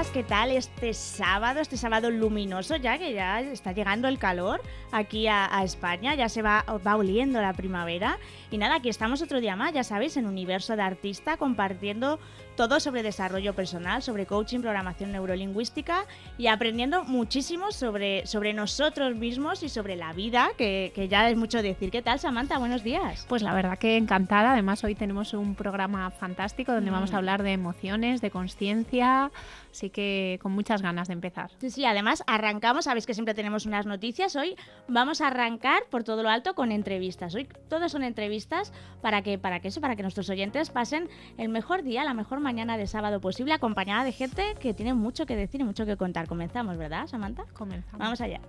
Días, ¿qué tal este sábado, este sábado luminoso ya que ya está llegando el calor aquí a, a España, ya se va, va oliendo la primavera. Y nada, aquí estamos otro día más, ya sabéis, en Universo de Artista compartiendo todo sobre desarrollo personal, sobre coaching, programación neurolingüística y aprendiendo muchísimo sobre, sobre nosotros mismos y sobre la vida, que, que ya es mucho decir. ¿Qué tal, Samantha? Buenos días. Pues la verdad que encantada. Además, hoy tenemos un programa fantástico donde Mm. vamos a hablar de emociones, de conciencia. Así que con muchas ganas de empezar. Sí, sí, además arrancamos, sabéis que siempre tenemos unas noticias, hoy vamos a arrancar por todo lo alto con entrevistas. Hoy todas son entrevistas para que, para que eso, para que nuestros oyentes pasen el mejor día, la mejor mañana de sábado posible, acompañada de gente que tiene mucho que decir y mucho que contar. Comenzamos, ¿verdad, Samantha? Comenzamos. Vamos allá.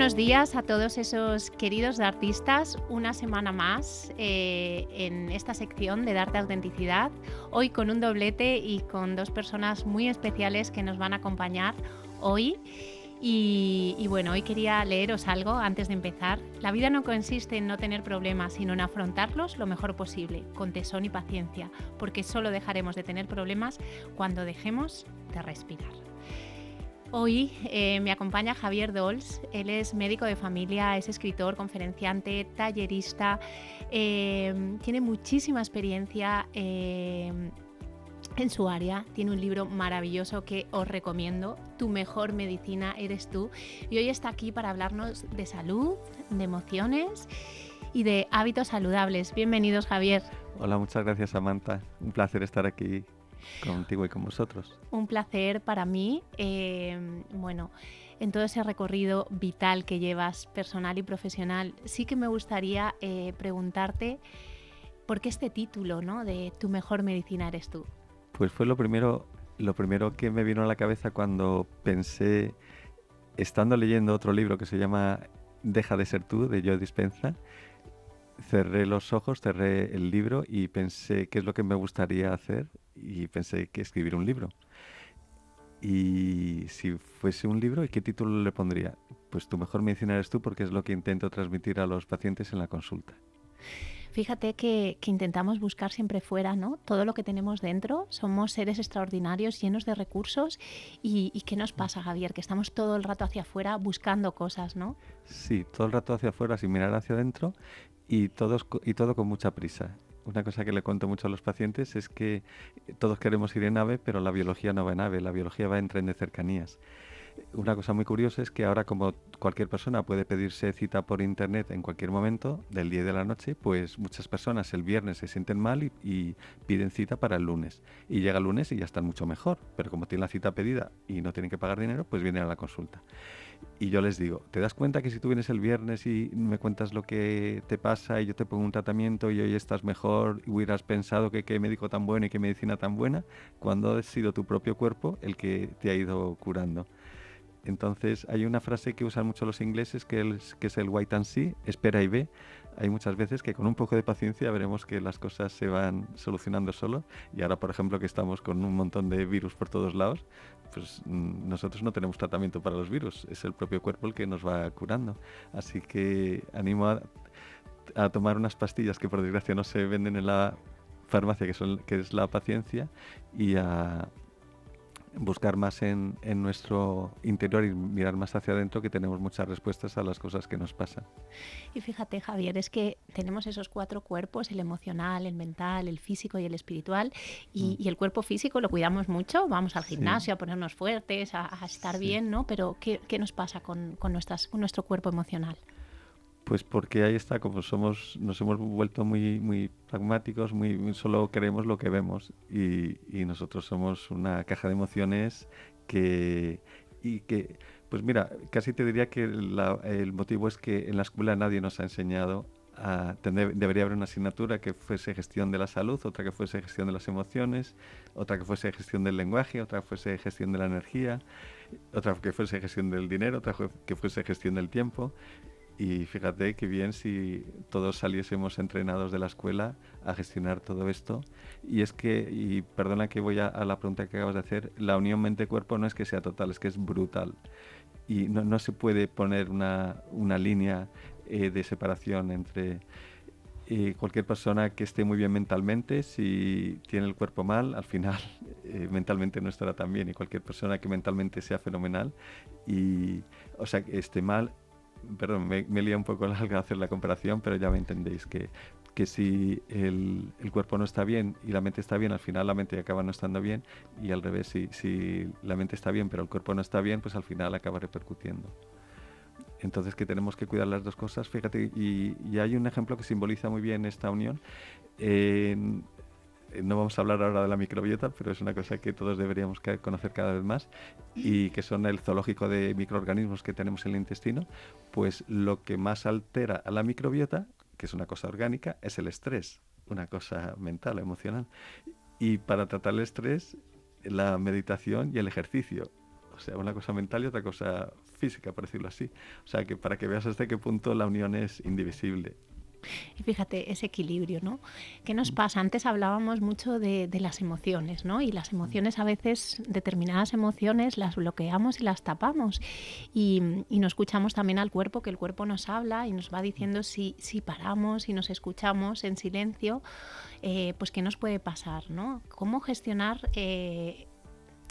Buenos días a todos esos queridos artistas. Una semana más eh, en esta sección de Darte Autenticidad. Hoy con un doblete y con dos personas muy especiales que nos van a acompañar hoy. Y, y, bueno, hoy quería leeros algo antes de empezar. La vida no consiste en no tener problemas, sino en afrontarlos lo mejor posible, con tesón y paciencia, porque solo dejaremos de tener problemas cuando dejemos de respirar. Hoy eh, me acompaña Javier Dols, él es médico de familia, es escritor, conferenciante, tallerista, eh, tiene muchísima experiencia eh, en su área, tiene un libro maravilloso que os recomiendo, Tu mejor medicina eres tú, y hoy está aquí para hablarnos de salud, de emociones y de hábitos saludables. Bienvenidos Javier. Hola, muchas gracias Samantha, un placer estar aquí contigo y con vosotros. Un placer para mí. Eh, bueno, en todo ese recorrido vital que llevas, personal y profesional, sí que me gustaría eh, preguntarte por qué este título, ¿no? De Tu mejor medicina eres tú. Pues fue lo primero, lo primero que me vino a la cabeza cuando pensé, estando leyendo otro libro que se llama Deja de ser tú, de Joe Dispenza, cerré los ojos, cerré el libro y pensé qué es lo que me gustaría hacer y pensé que escribir un libro. Y si fuese un libro, ¿y qué título le pondría? Pues tu mejor medicina eres tú porque es lo que intento transmitir a los pacientes en la consulta. Fíjate que, que, intentamos buscar siempre fuera, ¿no? Todo lo que tenemos dentro. Somos seres extraordinarios, llenos de recursos. ¿Y, y qué nos pasa, Javier? Que estamos todo el rato hacia afuera buscando cosas, ¿no? Sí, todo el rato hacia afuera sin mirar hacia adentro y, todos, y todo con mucha prisa. Una cosa que le cuento mucho a los pacientes es que todos queremos ir en ave, pero la biología no va en ave, la biología va en tren de cercanías. Una cosa muy curiosa es que ahora como cualquier persona puede pedirse cita por internet en cualquier momento del día y de la noche, pues muchas personas el viernes se sienten mal y, y, piden cita para el lunes. Y llega el lunes y ya están mucho mejor, pero como tienen la cita pedida y no tienen que pagar dinero, pues vienen a la consulta. Y yo les digo, ¿te das cuenta que si tú vienes el viernes y me cuentas lo que te pasa y yo te pongo un tratamiento y hoy estás mejor y hubieras pensado que qué médico tan bueno y qué medicina tan buena, cuando ha sido tu propio cuerpo el que te ha ido curando? Entonces hay una frase que usan mucho los ingleses que es, que es el wait and see, espera y ve. Hay muchas veces que con un poco de paciencia veremos que las cosas se van solucionando solo. Y ahora, por ejemplo, que estamos con un montón de virus por todos lados, pues nosotros no tenemos tratamiento para los virus, es el propio cuerpo el que nos va curando. Así que animo a, tomar unas pastillas que por desgracia no se venden en la farmacia, que, son, que es la paciencia, y a, buscar más en, en, nuestro interior y mirar más hacia adentro que tenemos muchas respuestas a las cosas que nos pasan. Y fíjate, Javier, es que tenemos esos cuatro cuerpos, el emocional, el mental, el físico y el espiritual, y, mm. y el cuerpo físico lo cuidamos mucho, vamos al gimnasio sí. a ponernos fuertes, a, a estar sí. bien, ¿no? Pero ¿qué, qué nos pasa con, con, nuestras, con nuestro cuerpo emocional? Pues porque ahí está, como somos, nos hemos vuelto muy, muy pragmáticos, muy, solo queremos lo que vemos y, y, nosotros somos una caja de emociones que y que, pues mira, casi te diría que el motivo es que en la escuela nadie nos ha enseñado a tener, debería haber una asignatura que fuese gestión de la salud, otra que fuese gestión de las emociones, otra que fuese gestión del lenguaje, otra que fuese gestión de la energía, otra que fuese gestión del dinero, otra que fuese gestión del tiempo. Y fíjate que bien si todos saliésemos entrenados de la escuela a gestionar todo esto. Y es que, y perdona que voy a, la pregunta que acabas de hacer, la unión mente-cuerpo no es que sea total, es que es brutal. Y no, no se puede poner una, una línea eh, de separación entre eh, cualquier persona que esté muy bien mentalmente, si tiene el cuerpo mal, al final eh, mentalmente no estará tan bien. Y cualquier persona que mentalmente sea fenomenal y, o sea, que esté mal, perdón, me, me lía un poco al hacer la comparación, pero ya me entendéis que, que si el, el, cuerpo no está bien y la mente está bien, al final la mente acaba no estando bien y al revés, si, si la mente está bien pero el cuerpo no está bien, pues al final acaba repercutiendo. Entonces que tenemos que cuidar las dos cosas, fíjate, y, y hay un ejemplo que simboliza muy bien esta unión. No vamos a hablar ahora de la microbiota, pero es una cosa que todos deberíamos conocer cada vez más y que son el zoológico de microorganismos que tenemos en el intestino, pues lo que más altera a la microbiota, que es una cosa orgánica, es el estrés, una cosa mental, emocional. Y para tratar el estrés, la meditación y el ejercicio. O sea, una cosa mental y otra cosa física, por decirlo así. O sea, que para que veas hasta qué punto la unión es indivisible. Y fíjate, ese equilibrio, ¿no? ¿Qué nos pasa? Antes hablábamos mucho de, las emociones, ¿no? Y las emociones a veces, determinadas emociones, las bloqueamos y las tapamos. Y, no escuchamos también al cuerpo, que el cuerpo nos habla y nos va diciendo si, si paramos, y nos escuchamos en silencio, eh, pues qué nos puede pasar, ¿no? ¿Cómo gestionar... Eh,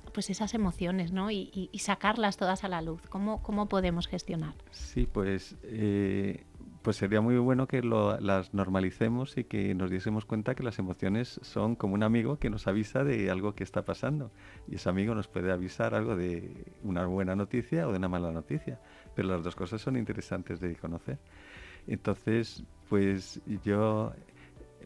pues esas emociones, ¿no? Y, sacarlas todas a la luz. ¿Cómo, cómo podemos gestionar? Sí, pues eh, pues sería muy bueno que las normalicemos y que nos diésemos cuenta que las emociones son como un amigo que nos avisa de algo que está pasando. Y ese amigo nos puede avisar algo de una buena noticia o de una mala noticia. Pero las dos cosas son interesantes de conocer. Entonces, pues yo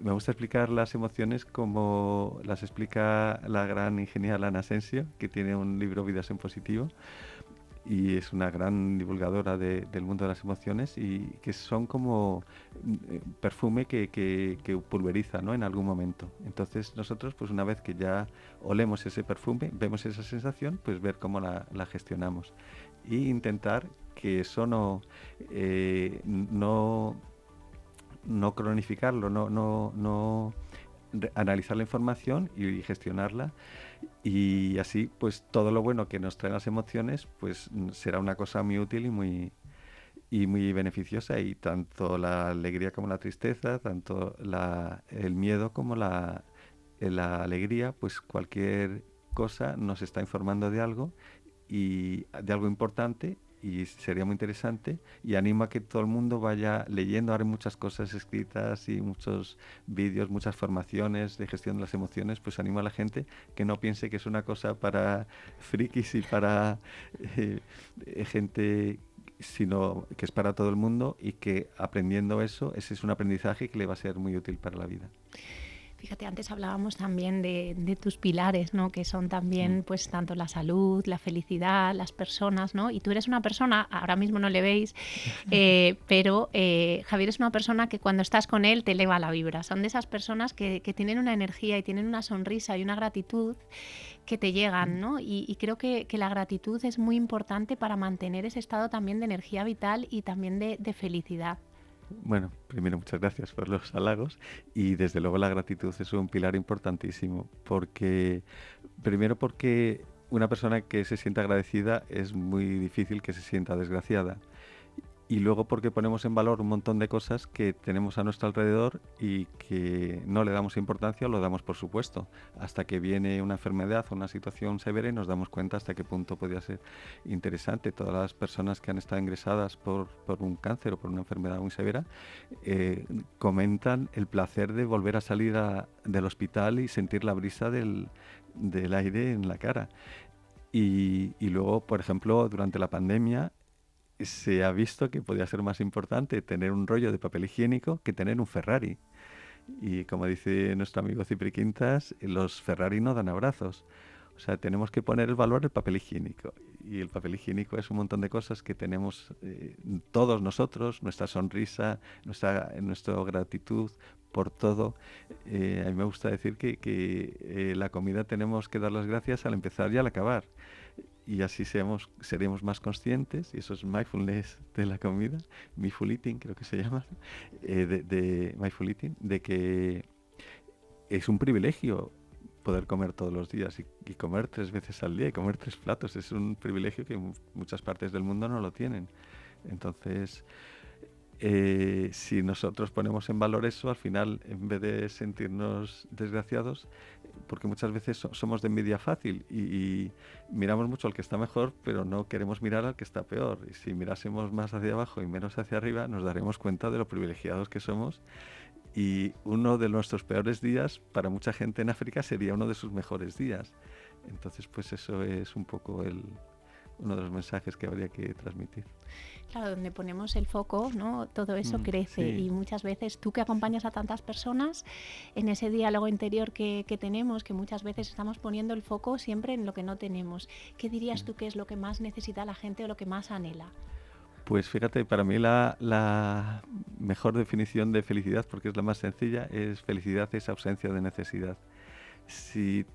me gusta explicar las emociones como las explica la gran ingeniera Ana Asensio, que tiene un libro Vidas en Positivo y es una gran divulgadora del mundo de las emociones y que son como eh, perfume que, que, pulveriza ¿no? en algún momento. Entonces nosotros, pues una vez que ya olemos ese perfume, vemos esa sensación, pues ver cómo la, gestionamos e intentar que eso no, eh, no, no cronificarlo, no, no, no analizar la información y gestionarla y así pues todo lo bueno que nos traen las emociones pues será una cosa muy útil y muy y muy beneficiosa. Y tanto la alegría como la tristeza tanto la, el miedo como la, la alegría pues cualquier cosa nos está informando de algo y de algo importante y sería muy interesante y animo a que todo el mundo vaya leyendo. Ahora hay muchas cosas escritas y muchos vídeos, muchas formaciones de gestión de las emociones, pues animo a la gente que no piense que es una cosa para frikis y para eh, gente sino que es para todo el mundo y que aprendiendo eso, ese es un aprendizaje que le va a ser muy útil para la vida. Fíjate, antes hablábamos también de, tus pilares, ¿no? Que son también, mm. pues, tanto la salud, la felicidad, las personas, ¿no? Y tú eres una persona, ahora mismo no le veis, eh, pero eh, Javier es una persona que cuando estás con él te eleva la vibra. Son de esas personas que, tienen una energía y tienen una sonrisa y una gratitud que te llegan, mm. ¿no? Y, creo que, la gratitud es muy importante para mantener ese estado también de energía vital y también de felicidad. Bueno, primero muchas gracias por los halagos y desde luego la gratitud es un pilar importantísimo porque primero porque una persona que se sienta agradecida es muy difícil que se sienta desgraciada y luego porque ponemos en valor un montón de cosas que tenemos a nuestro alrededor y que no le damos importancia o lo damos por supuesto, hasta que viene una enfermedad o una situación severa y nos damos cuenta hasta qué punto podría ser interesante. Todas las personas que han estado ingresadas por, por un cáncer o por una enfermedad muy severa eh, comentan el placer de volver a salir del hospital y sentir la brisa del, del aire en la cara. Y, y luego, por ejemplo, durante la pandemia, se ha visto que podía ser más importante tener un rollo de papel higiénico que tener un Ferrari. Y como dice nuestro amigo Cipri Quintas, los Ferrari no dan abrazos. O sea, tenemos que poner el valor del papel higiénico. Y el papel higiénico es un montón de cosas que tenemos eh, todos nosotros, nuestra sonrisa, nuestra, nuestra gratitud por todo. Eh, a mí me gusta decir que, que eh, la comida tenemos que dar las gracias al empezar y al acabar y así seamos, seremos más conscientes, y eso es mindfulness de la comida, mindful eating creo que se llama, eh, de, mindful eating, de que es un privilegio poder comer todos los días y, y, comer tres veces al día y comer tres platos. Es un privilegio que muchas partes del mundo no lo tienen. Entonces, eh, si nosotros ponemos en valor eso, al final, en vez de sentirnos desgraciados, porque muchas veces somos de envidia fácil y, miramos mucho al que está mejor, pero no queremos mirar al que está peor. Y si mirásemos más hacia abajo y menos hacia arriba, nos daremos cuenta de lo privilegiados que somos. Y uno de nuestros peores días para mucha gente en África sería uno de sus mejores días. Entonces, pues eso es un poco el, uno de los mensajes que habría que transmitir. Claro, donde ponemos el foco, ¿no? Todo eso mm, crece y muchas veces tú que acompañas a tantas personas en ese diálogo interior que, tenemos, que muchas veces estamos poniendo el foco siempre en lo que no tenemos. ¿Qué dirías mm. tú que es lo que más necesita la gente o lo que más anhela? Pues fíjate, para mí la, la, mejor definición de felicidad, porque es la más sencilla, es felicidad es ausencia de necesidad. Si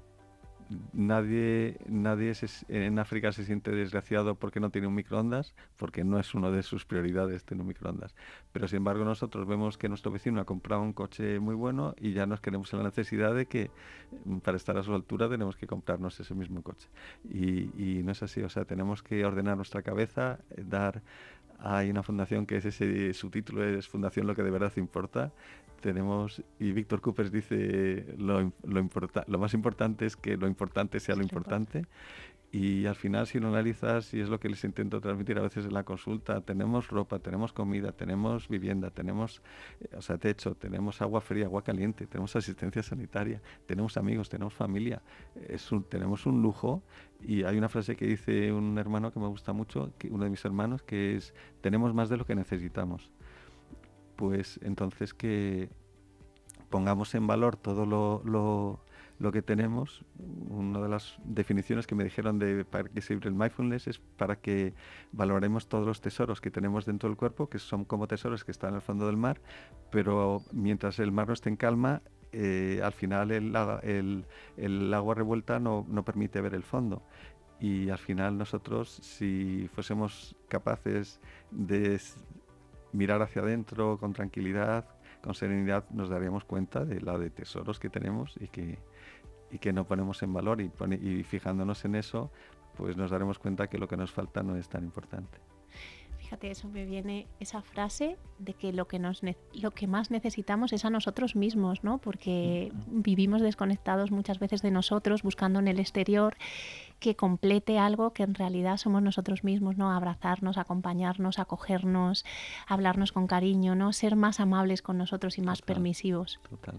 nadie, nadie en África se siente desgraciado porque no tiene un microondas, porque no es una de sus prioridades tener un microondas. Pero sin embargo nosotros vemos que nuestro vecino ha comprado un coche muy bueno y ya nos queremos en la necesidad de que mm, para estar a su altura tenemos que comprarnos ese mismo coche. Y, y no es así, o sea, tenemos que ordenar nuestra cabeza, eh, dar hay una fundación que es ese, su título es Fundación Lo que de verdad importa, tenemos, y Víctor Coopers dice, lo, lo, lo más importante es que lo importante sea lo importante. Y al final, si lo analizas, y es lo que les intento transmitir a veces en la consulta, tenemos ropa, tenemos comida, tenemos vivienda, tenemos eh, o sea, techo, tenemos agua fría, agua caliente, tenemos asistencia sanitaria, tenemos amigos, tenemos familia, tenemos un lujo. Y hay una frase que dice un hermano que me gusta mucho, que, uno de mis hermanos, que es, tenemos más de lo que necesitamos pues entonces que pongamos en valor todo lo, que tenemos. Una de las definiciones que me dijeron de para que sirve el mindfulness es para que valoremos todos los tesoros que tenemos dentro del cuerpo, que son como tesoros que están en el fondo del mar, pero mientras el mar no esté en calma, eh, al final el, el, agua revuelta no, no permite ver el fondo y al final nosotros si fuésemos capaces de mirar hacia adentro con tranquilidad, con serenidad, nos daríamos cuenta de la de tesoros que tenemos y que, y que no ponemos en valor y, y fijándonos en eso, pues nos daremos cuenta que lo que nos falta no es tan importante. Fíjate, eso me viene esa frase de que lo que, nos lo que más necesitamos es a nosotros mismos, ¿no? Porque vivimos desconectados muchas veces de nosotros, buscando en el exterior que complete algo que en realidad somos nosotros mismos, ¿no? Abrazarnos, acompañarnos, acogernos, hablarnos con cariño, ¿no? Ser más amables con nosotros y más permisivos. Total.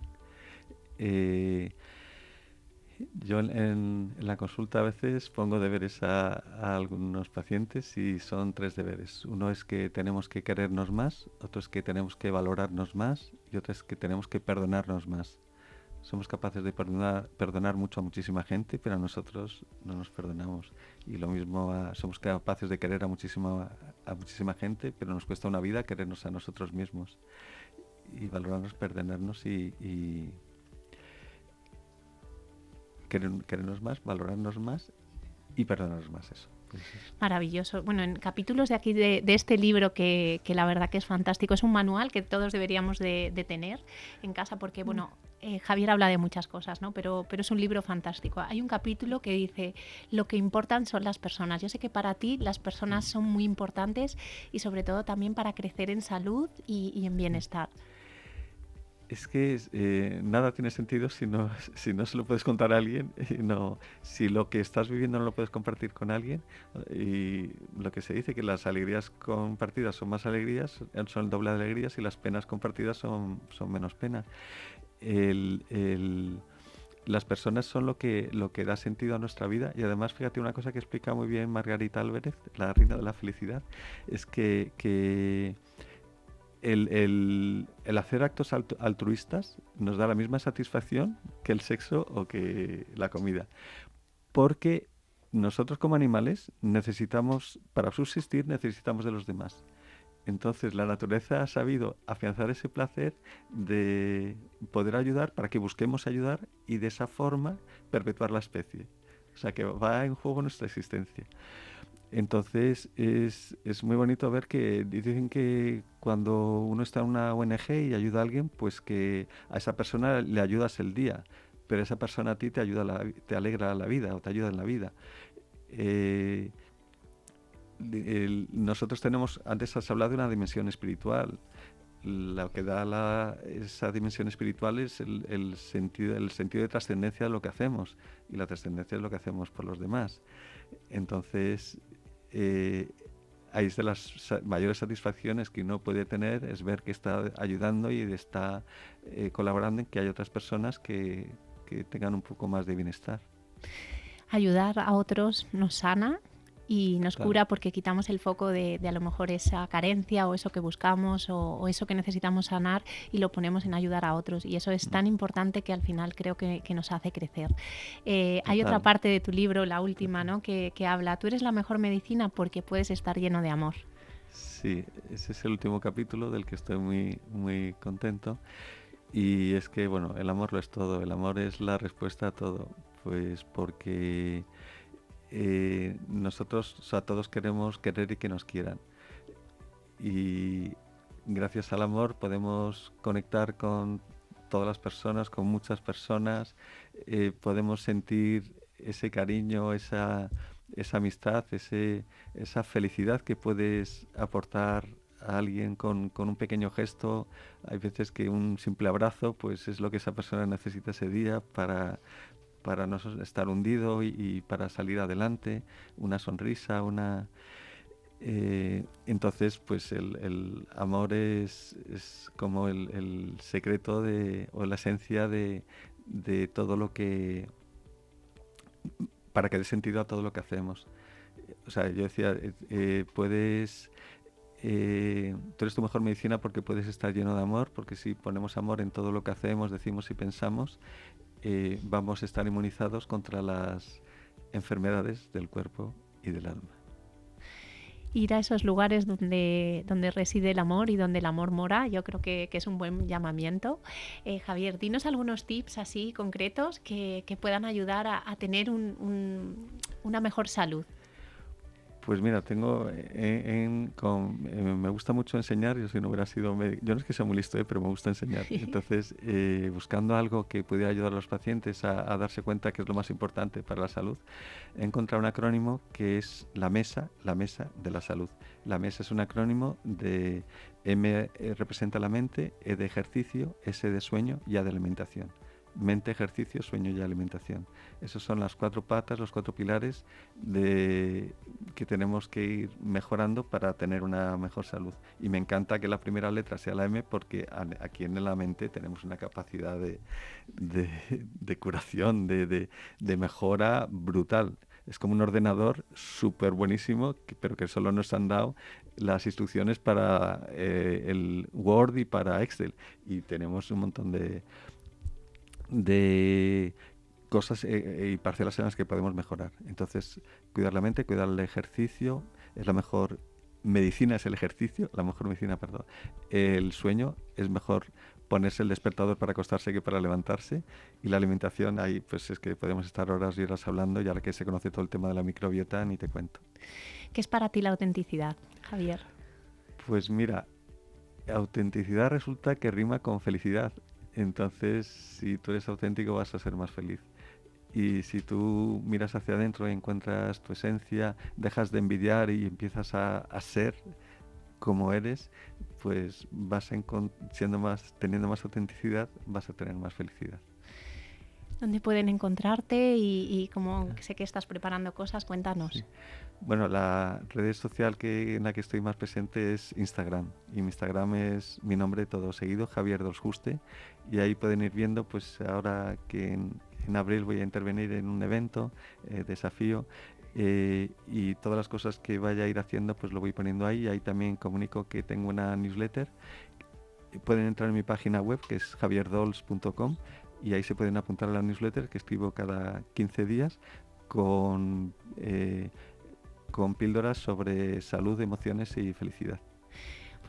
Eh, yo en, la consulta a veces pongo deberes a, algunos pacientes y son tres deberes. Uno es que tenemos que querernos más, otro es que tenemos que valorarnos más y otro es que tenemos que perdonarnos más. Somos capaces de perdonar, perdonar mucho a muchísima gente, pero a nosotros no nos perdonamos. Y lo mismo, somos capaces de querer a muchísima, a muchísima gente, pero nos cuesta una vida querernos a nosotros mismos. Y valorarnos, perdonarnos y querernos más, valorarnos más y perdonarnos más eso. Maravilloso. Bueno, en capítulos de aquí de, este libro que, la verdad que es fantástico, es un manual que todos deberíamos de, tener en casa porque, bueno, eh, Javier habla de muchas cosas, ¿no? Pero, pero es un libro fantástico. Hay un capítulo que dice, lo que importan son las personas. Yo sé que para ti las personas son muy importantes y sobre todo también para crecer en salud y en bienestar es que eh, nada tiene sentido si no, si no se lo puedes contar a alguien, no, si lo que estás viviendo no lo puedes compartir con alguien. Y lo que se dice que las alegrías compartidas son más alegrías, son el doble de alegrías y las penas compartidas son, son menos penas. Las personas son lo que, lo que da sentido a nuestra vida y además fíjate una cosa que explica muy bien Margarita Álvarez, la reina de la felicidad, es que, que el, hacer actos altruistas nos da la misma satisfacción que el sexo o que la comida. Porque nosotros como animales necesitamos, para subsistir, necesitamos de los demás. Entonces la naturaleza ha sabido afianzar ese placer de poder ayudar para que busquemos ayudar y de esa forma perpetuar la especie. O sea que va en juego nuestra existencia. Entonces es, es, muy bonito ver que dicen que cuando uno está en una ONG y ayuda a alguien, pues que a esa persona le ayudas el día, pero esa persona a ti te ayuda, te alegra la vida o te ayuda en la vida. Eh, nosotros tenemos, antes has hablado de una dimensión espiritual. Lo que da la, esa dimensión espiritual es el, sentido, el sentido de trascendencia de lo que hacemos y la trascendencia es lo que hacemos por los demás. Entonces, eh, ahí es de las mayores satisfacciones que uno puede tener, es ver que está ayudando y está eh, colaborando en que hay otras personas que, que tengan un poco más de bienestar. Ayudar a otros nos sana y nos cura porque quitamos el foco de, a lo mejor esa carencia o eso que buscamos o, eso que necesitamos sanar y lo ponemos en ayudar a otros. Y eso es tan importante que al final creo que, nos hace crecer. Eh, hay otra parte de tu libro, la última, ¿no? que, que habla, tú eres la mejor medicina porque puedes estar lleno de amor. Sí, ese es el último capítulo del que estoy muy, muy contento. Y es que, bueno, el amor lo es todo, el amor es la respuesta a todo, pues porque eh, nosotros a todos queremos querer y que nos quieran. Y gracias al amor podemos conectar con todas las personas, con muchas personas, eh, podemos sentir ese cariño, esa, esa amistad, ese, esa felicidad que puedes aportar a alguien con, con, un pequeño gesto. Hay veces que un simple abrazo pues es lo que esa persona necesita ese día para, para no estar hundido y, para salir adelante, una sonrisa, una... Eh, entonces, pues el, amor es, es como el, secreto de, o la esencia de, de, todo lo que... para que dé sentido a todo lo que hacemos. O sea, yo decía, eh, eh, puedes... tú eres tu mejor medicina porque puedes estar lleno de amor, porque si ponemos amor en todo lo que hacemos, decimos y pensamos, eh, vamos a estar inmunizados contra las enfermedades del cuerpo y del alma. Ir a esos lugares donde, donde reside el amor y donde el amor mora, yo creo que, es un buen llamamiento. Eh, Javier, dinos algunos tips así concretos que, puedan ayudar a, tener una mejor salud. Pues mira, tengo en, con, eh, me gusta mucho enseñar, yo si no hubiera sido médico, yo no es que sea muy listo, eh, pero me gusta enseñar. Entonces, eh, buscando algo que pudiera ayudar a los pacientes a, darse cuenta que es lo más importante para la salud, he encontrado un acrónimo que es la mesa, la mesa de la salud. La mesa es un acrónimo de M representa la mente, E de ejercicio, S de sueño y A de alimentación mente, ejercicio, sueño y alimentación. Esas son las cuatro patas, los cuatro pilares de, que tenemos que ir mejorando para tener una mejor salud. Y me encanta que la primera letra sea la M porque aquí en la mente tenemos una capacidad de, de, curación, de, de, mejora brutal. Es como un ordenador súper buenísimo, pero que solo nos han dado las instrucciones para eh, el Word y para Excel. Y tenemos un montón de, de cosas eh, eh, y parcelas en las que podemos mejorar. Entonces, cuidar la mente, cuidar el ejercicio, es la mejor medicina, es el ejercicio, la mejor medicina, perdón. El sueño es mejor ponerse el despertador para acostarse que para levantarse y la alimentación ahí pues es que podemos estar horas y horas hablando y ahora que se conoce todo el tema de la microbiota ni te cuento. ¿Qué es para ti la autenticidad, Javier? Pues mira, autenticidad resulta que rima con felicidad entonces, si tú eres auténtico, vas a ser más feliz. Y si tú miras hacia adentro y encuentras tu esencia, dejas de envidiar y empiezas a, ser como eres, pues vas siendo más, teniendo más autenticidad, vas a tener más felicidad. ¿Dónde pueden encontrarte? Y, como sé que estás preparando cosas, cuéntanos. Bueno, la red social que, en la que estoy más presente es Instagram. Y mi Instagram es mi nombre todo seguido, Javier Dosjuste. Y ahí pueden ir viendo, pues ahora que en, abril voy a intervenir en un evento, desafío, y todas las cosas que vaya a ir haciendo pues lo voy poniendo ahí. Ahí también comunico que tengo una newsletter. Pueden entrar en mi página web que es javierdols.com y ahí se pueden apuntar a la newsletter que escribo cada 15 días con, eh, con píldoras sobre salud, emociones y felicidad.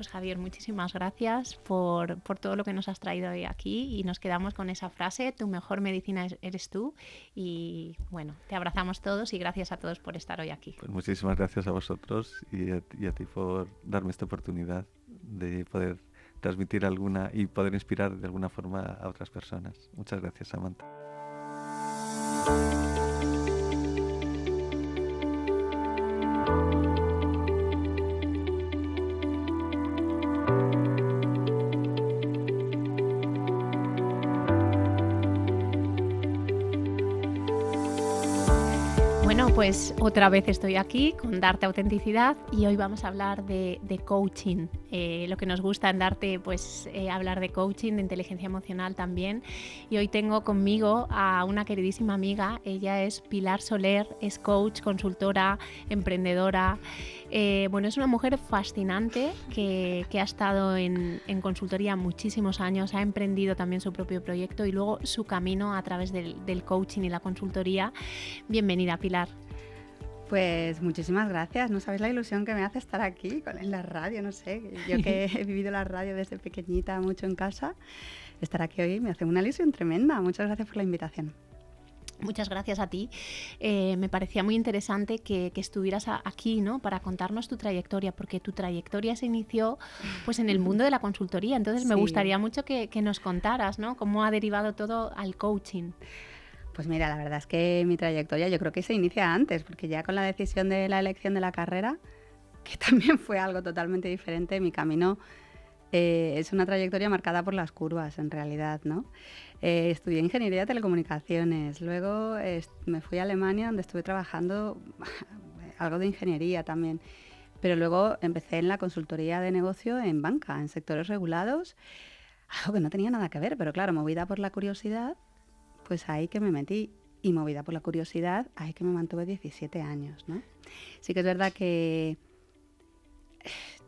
Pues Javier, muchísimas gracias por, todo lo que nos has traído hoy aquí y nos quedamos con esa frase, tu mejor medicina eres tú y bueno, te abrazamos todos y gracias a todos por estar hoy aquí. Pues muchísimas gracias a vosotros y a, y a ti por darme esta oportunidad de poder transmitir alguna y poder inspirar de alguna forma a otras personas. Muchas gracias, Samantha. Pues otra vez estoy aquí con Darte Autenticidad y hoy vamos a hablar de, coaching. Eh, lo que nos gusta en Darte, pues eh, hablar de coaching, de inteligencia emocional también. Y hoy tengo conmigo a una queridísima amiga. Ella es Pilar Soler, es coach, consultora, emprendedora. Eh, bueno, es una mujer fascinante que, ha estado en, consultoría muchísimos años, ha emprendido también su propio proyecto y luego su camino a través del, del coaching y la consultoría. Bienvenida, Pilar. Pues muchísimas gracias. No sabéis la ilusión que me hace estar aquí en la radio, no sé. Yo que he vivido la radio desde pequeñita, mucho en casa, estar aquí hoy me hace una ilusión tremenda. Muchas gracias por la invitación. Muchas gracias a ti. Eh, me parecía muy interesante que, estuvieras aquí, ¿no? Para contarnos tu trayectoria, porque tu trayectoria se inició, pues, en el mundo de la consultoría. Entonces, me gustaría mucho que, que, nos contaras, ¿no? Cómo ha derivado todo al coaching. Pues mira, la verdad es que mi trayectoria yo creo que se inicia antes, porque ya con la decisión de la elección de la carrera, que también fue algo totalmente diferente, mi camino eh, es una trayectoria marcada por las curvas, en realidad, ¿no? Eh, estudié ingeniería de telecomunicaciones, luego me fui a Alemania donde estuve trabajando algo de ingeniería también, pero luego empecé en la consultoría de negocio en banca, en sectores regulados, algo que no tenía nada que ver, pero claro, movida por la curiosidad, pues ahí que me metí y movida por la curiosidad, ahí que me mantuve 17 años, ¿no? Sí que es verdad que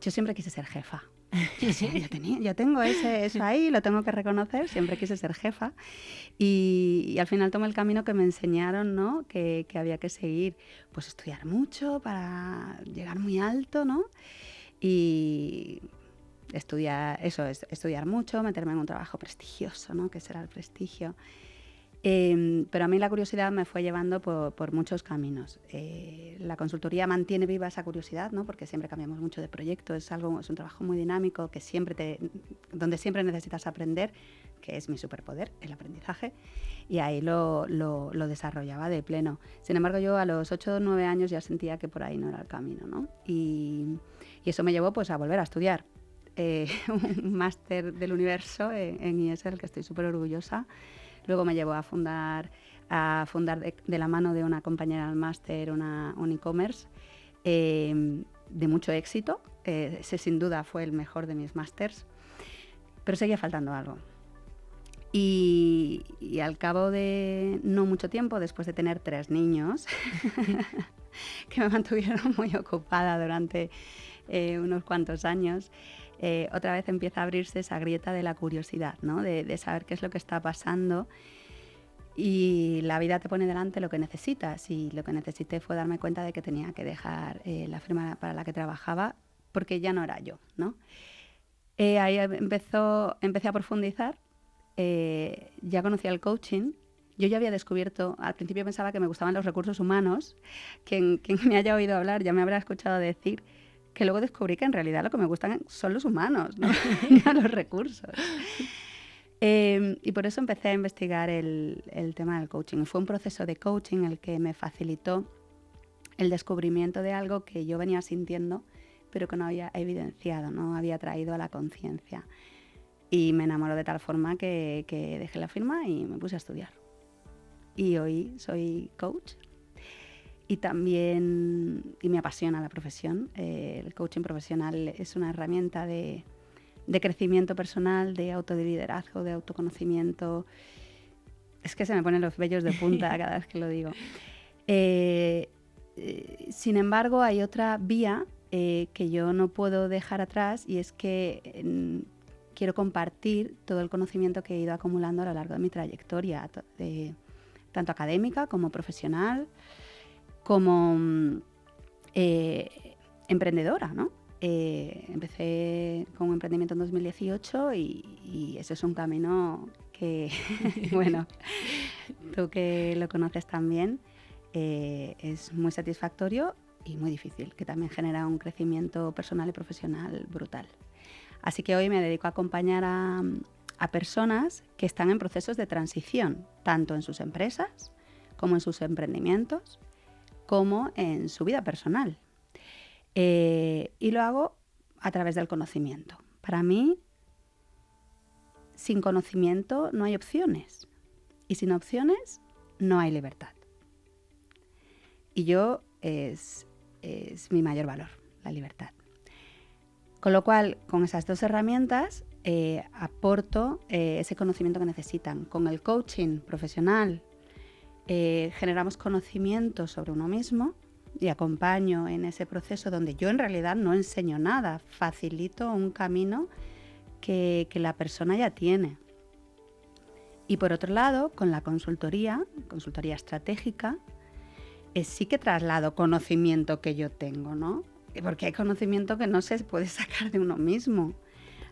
yo siempre quise ser jefa. yo, tengo ese, eso ahí, lo tengo que reconocer, siempre quise ser jefa. Y, al final tomé el camino que me enseñaron, ¿no? Que, que, había que seguir, pues estudiar mucho para llegar muy alto, ¿no? Y estudiar, eso, estudiar mucho, meterme en un trabajo prestigioso, ¿no? Que será el prestigio. Em, pero a mí la curiosidad me fue llevando por, muchos caminos. Eh, la consultoría mantiene viva esa curiosidad, ¿no? porque siempre cambiamos mucho de proyecto, es, algo, es un trabajo muy dinámico que siempre te, donde siempre necesitas aprender, que es mi superpoder, el aprendizaje, y ahí lo, lo, desarrollaba de pleno. Sin embargo, yo a los 8 o 9 años ya sentía que por ahí no era el camino, ¿no? y, y eso me llevó pues, a volver a estudiar. Eh, un máster del universo en, en IESER, que estoy súper orgullosa. Luego me llevó a fundar, a fundar de, la mano de una compañera del máster un e-commerce em, de mucho éxito. Eh, ese sin duda fue el mejor de mis másters, pero seguía faltando algo. Y, al cabo de no mucho tiempo, después de tener tres niños, que me mantuvieron muy ocupada durante eh, unos cuantos años, eh, otra vez empieza a abrirse esa grieta de la curiosidad, ¿no? de, saber qué es lo que está pasando. Y la vida te pone delante lo que necesitas. Y lo que necesité fue darme cuenta de que tenía que dejar eh, la firma para la que trabajaba porque ya no era yo. ¿no? Eh, ahí empezó, empecé a profundizar. ya conocía el coaching yo ya había descubierto, al principio pensaba que me gustaban los recursos humanos, quien, quien, me haya oído hablar ya me habrá escuchado decir que luego descubrí que en realidad lo que me gustan son los humanos, no, los recursos. Em, y por eso empecé a investigar el, el, tema del coaching. Fue un proceso de coaching el que me facilitó el descubrimiento de algo que yo venía sintiendo, pero que no había evidenciado, no había traído a la conciencia. Y me enamoró de tal forma que, que dejé la firma y me puse a estudiar. Y hoy soy coach y también, y me apasiona la profesión, eh, el coaching profesional es una herramienta de, de crecimiento personal, de autoliderazgo, de autoconocimiento. Es que se me ponen los vellos de punta cada vez que lo digo. Eh, eh, sin embargo, hay otra vía eh, que yo no puedo dejar atrás y es que quiero compartir todo el conocimiento que he ido acumulando a lo largo de mi trayectoria, tanto académica como profesional, como mm, emprendedora, ¿no? empecé con un emprendimiento en 2018 y, y, ese es un camino que, bueno, tú que lo conoces también, eh, es muy satisfactorio y muy difícil, que también genera un crecimiento personal y profesional brutal. Así que hoy me dedico a acompañar a, personas que están en procesos de transición, tanto en sus empresas como en sus emprendimientos, como en su vida personal. Eh, y lo hago a través del conocimiento. Para mí, sin conocimiento no hay opciones. Y sin opciones no hay libertad. Y yo es, mi mayor valor, la libertad. Con lo cual, con esas dos herramientas, eh, aporto eh, ese conocimiento que necesitan. Con el coaching profesional eh, generamos conocimiento sobre uno mismo y acompaño en ese proceso donde yo en realidad no enseño nada, facilito un camino que, que la persona ya tiene. Y por otro lado, con la consultoría, consultoría estratégica, es sí que traslado conocimiento que yo tengo, ¿no? Porque hay conocimiento que no se puede sacar de uno mismo.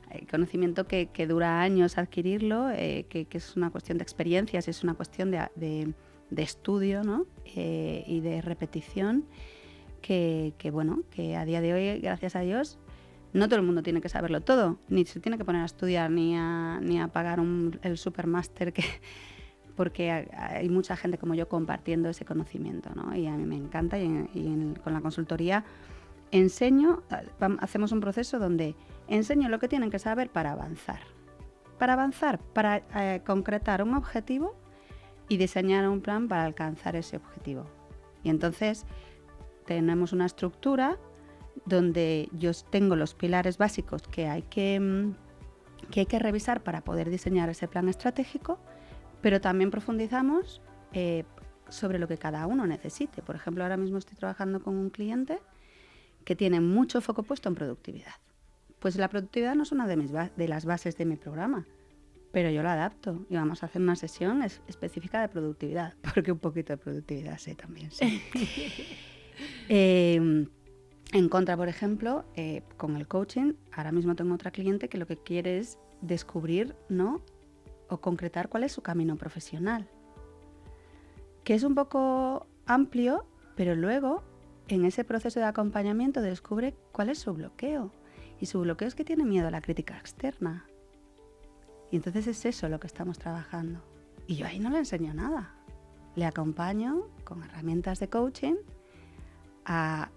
Hay conocimiento que, dura años adquirirlo, eh, que, es una cuestión de experiencias, es una cuestión de, estudio ¿no? Eh, y de repetición, que, bueno, que a día de hoy, gracias a Dios, no todo el mundo tiene que saberlo todo, ni se tiene que poner a estudiar, ni a, ni a pagar un, el supermáster que, porque hay mucha gente como yo compartiendo ese conocimiento, ¿no? Y a mí me encanta y, con la consultoría enseño, hacemos un proceso donde enseño lo que tienen que saber para avanzar. Para avanzar, para eh, concretar un objetivo y diseñar un plan para alcanzar ese objetivo. Y entonces tenemos una estructura donde yo tengo los pilares básicos que hay que, mm, que, hay que revisar para poder diseñar ese plan estratégico pero también profundizamos eh, sobre lo que cada uno necesite. Por ejemplo, ahora mismo estoy trabajando con un cliente que tiene mucho foco puesto en productividad. Pues la productividad no es una de, mis de las bases de mi programa, pero yo la adapto y vamos a hacer una sesión específica de productividad, porque un poquito de productividad sé también. Sí. Em, en contra, por ejemplo, eh, con el coaching, ahora mismo tengo otra cliente que lo que quiere es descubrir ¿no? o concretar cuál es su camino profesional, que es un poco amplio, pero luego en ese proceso de acompañamiento descubre cuál es su bloqueo. Y su bloqueo es que tiene miedo a la crítica externa. Y entonces es eso lo que estamos trabajando. Y yo ahí no le enseño nada. Le acompaño con herramientas de coaching a,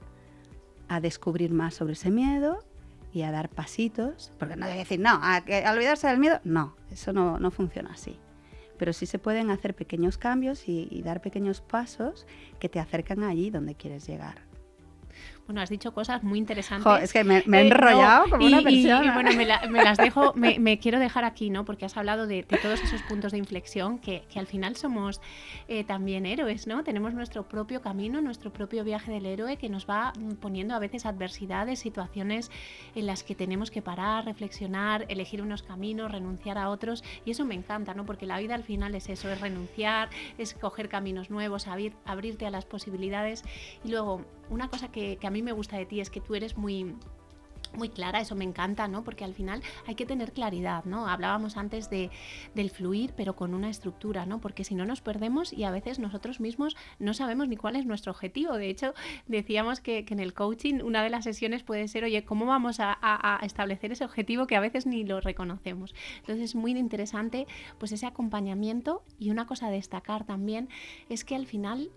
a descubrir más sobre ese miedo y a dar pasitos, porque no debe decir, no, a, olvidarse del miedo, no, eso no, no, funciona así. Pero sí se pueden hacer pequeños cambios y, y dar pequeños pasos que te acercan allí donde quieres llegar. Bueno, has dicho cosas muy interesantes. es que me, he eh, enrollado como una persona. Y, bueno, me, las dejo, me, quiero dejar aquí, ¿no? Porque has hablado de, todos esos puntos de inflexión que, al final somos eh, también héroes, ¿no? Tenemos nuestro propio camino, nuestro propio viaje del héroe que nos va poniendo a veces adversidades, situaciones en las que tenemos que parar, reflexionar, elegir unos caminos, renunciar a otros. Y eso me encanta, ¿no? Porque la vida al final es eso, es renunciar, es coger caminos nuevos, abrir, abrirte a las posibilidades. Y luego, una cosa que, que a mí me gusta de ti es que tú eres muy muy clara, eso me encanta, ¿no? Porque al final hay que tener claridad, ¿no? Hablábamos antes de, del fluir, pero con una estructura, ¿no? Porque si no nos perdemos y a veces nosotros mismos no sabemos ni cuál es nuestro objetivo. De hecho, decíamos que, en el coaching una de las sesiones puede ser, oye, ¿cómo vamos a, a, establecer ese objetivo que a veces ni lo reconocemos? Entonces es muy interesante pues ese acompañamiento y una cosa a destacar también es que al final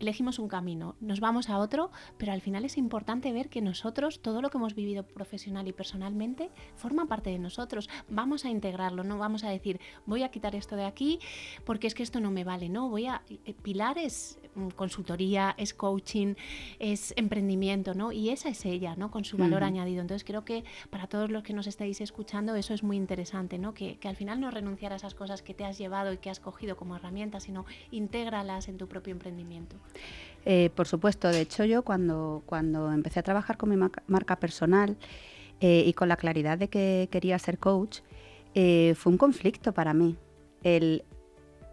elegimos un camino, nos vamos a otro, pero al final es importante ver que nosotros, todo lo que hemos vivido profesional y personalmente, forma parte de nosotros. Vamos a integrarlo, no vamos a decir, voy a quitar esto de aquí porque es que esto no me vale, no, voy a... Eh, pilares mm, consultoría, es coaching, es emprendimiento, ¿no? Y esa es ella, ¿no? Con su valor añadido. Entonces creo que para todos los que nos estáis escuchando eso es muy interesante, ¿no? Que, que, al final no renunciar a esas cosas que te has llevado y que has cogido como herramientas, sino intégralas en tu propio emprendimiento. Eh, por supuesto, de hecho yo cuando, cuando empecé a trabajar con mi marca personal eh, y con la claridad de que quería ser coach, eh, fue un conflicto para mí. El,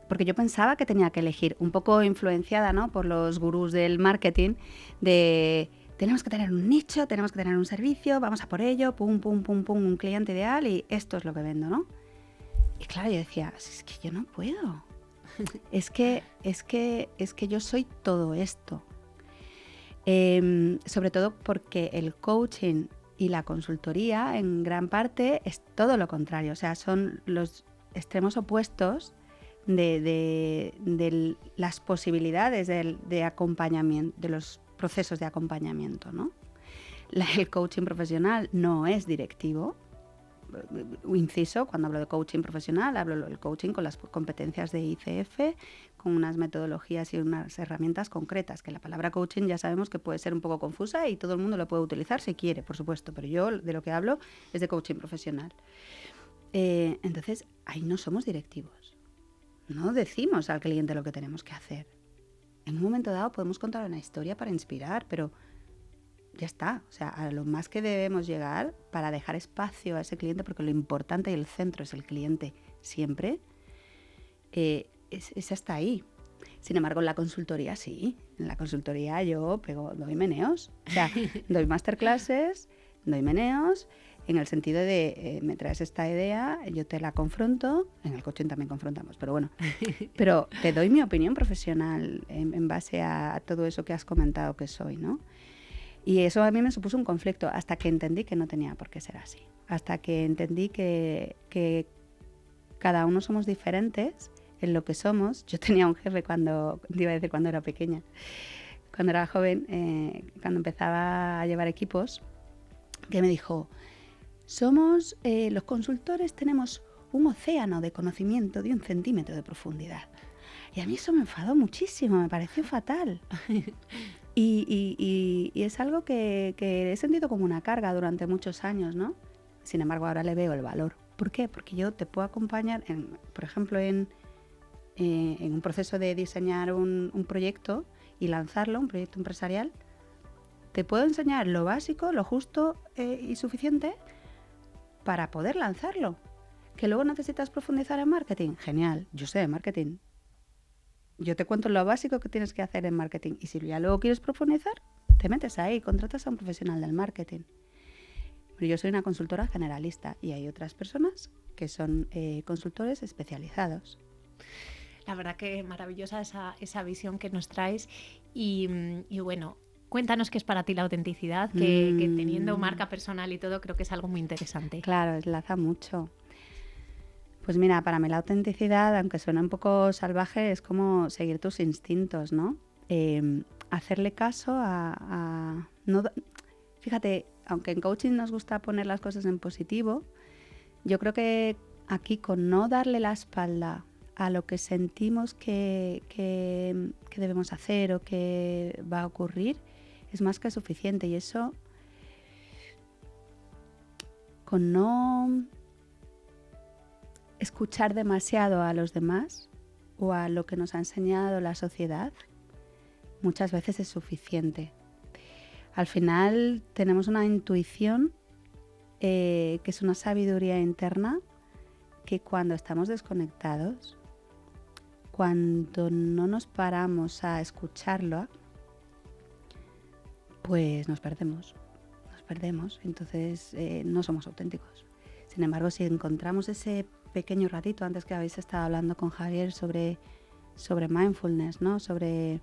porque yo pensaba que tenía que elegir, un poco influenciada ¿no? por los gurús del marketing, de tenemos que tener un nicho, tenemos que tener un servicio, vamos a por ello, pum, pum, pum, pum, un cliente ideal y esto es lo que vendo, ¿no? Y claro, yo decía, es que yo no puedo. Es que, es que, es que yo soy todo esto. Em, sobre todo porque el coaching y la consultoría en gran parte es todo lo contrario, o sea, son los extremos opuestos de, las posibilidades de, acompañamiento, de los procesos de acompañamiento. ¿no? el coaching profesional no es directivo. Inciso, cuando hablo de coaching profesional, hablo del coaching con las competencias de ICF, con unas metodologías y unas herramientas concretas, que la palabra coaching ya sabemos que puede ser un poco confusa y todo el mundo lo puede utilizar si quiere, por supuesto, pero yo de lo que hablo es de coaching profesional. Eh, entonces, ahí no somos directivos. No decimos al cliente lo que tenemos que hacer. En un momento dado podemos contar una historia para inspirar, pero ya está. O sea, a lo más que debemos llegar para dejar espacio a ese cliente, porque lo importante y el centro es el cliente siempre, eh, es, hasta ahí. Sin embargo, en la consultoría sí. En la consultoría yo pego, doy meneos. O sea, doy masterclasses, doy meneos en el sentido de eh, me traes esta idea, yo te la confronto, en el coaching también confrontamos, pero bueno, pero te doy mi opinión profesional en, base a, todo eso que has comentado que soy, ¿no? Y eso a mí me supuso un conflicto hasta que entendí que no tenía por qué ser así, hasta que entendí que, cada uno somos diferentes en lo que somos. Yo tenía un jefe cuando, iba a decir cuando era pequeña, cuando era joven, eh, cuando empezaba a llevar equipos, que me dijo, somos, eh, los consultores tenemos un océano de conocimiento de un centímetro de profundidad. Y a mí eso me enfadó muchísimo, me pareció fatal. Y, es algo que, he sentido como una carga durante muchos años, ¿no? Sin embargo, ahora le veo el valor. ¿Por qué? Porque yo te puedo acompañar, por ejemplo, en, eh, en, un proceso de diseñar un, proyecto y lanzarlo, un proyecto empresarial. Te puedo enseñar lo básico, lo justo eh, y suficiente para poder lanzarlo. Que luego necesitas profundizar en marketing. Genial, yo sé de marketing. Yo te cuento lo básico que tienes que hacer en marketing. Y si ya luego quieres profundizar, te metes ahí, contratas a un profesional del marketing. Pero yo soy una consultora generalista y hay otras personas que son eh, consultores especializados. La verdad que maravillosa esa, esa visión que nos traes y, y bueno, Cuéntanos qué es para ti la autenticidad, que, teniendo mm. marca personal y todo creo que es algo muy interesante. Claro, enlaza mucho. Pues mira, para mí la autenticidad, aunque suena un poco salvaje, es como seguir tus instintos, ¿no? Em, hacerle caso a, no, fíjate, aunque en coaching nos gusta poner las cosas en positivo, yo creo que aquí con no darle la espalda a lo que sentimos que, que debemos hacer o que va a ocurrir, es más que suficiente y eso con no escuchar demasiado a los demás o a lo que nos ha enseñado la sociedad, muchas veces es suficiente. Al final tenemos una intuición eh, que es una sabiduría interna que cuando estamos desconectados, cuando no nos paramos a escucharlo, pues nos perdemos, nos perdemos, entonces eh, no somos auténticos. Sin embargo, si encontramos ese pequeño ratito, antes que habéis estado hablando con Javier sobre, sobre mindfulness, ¿no? sobre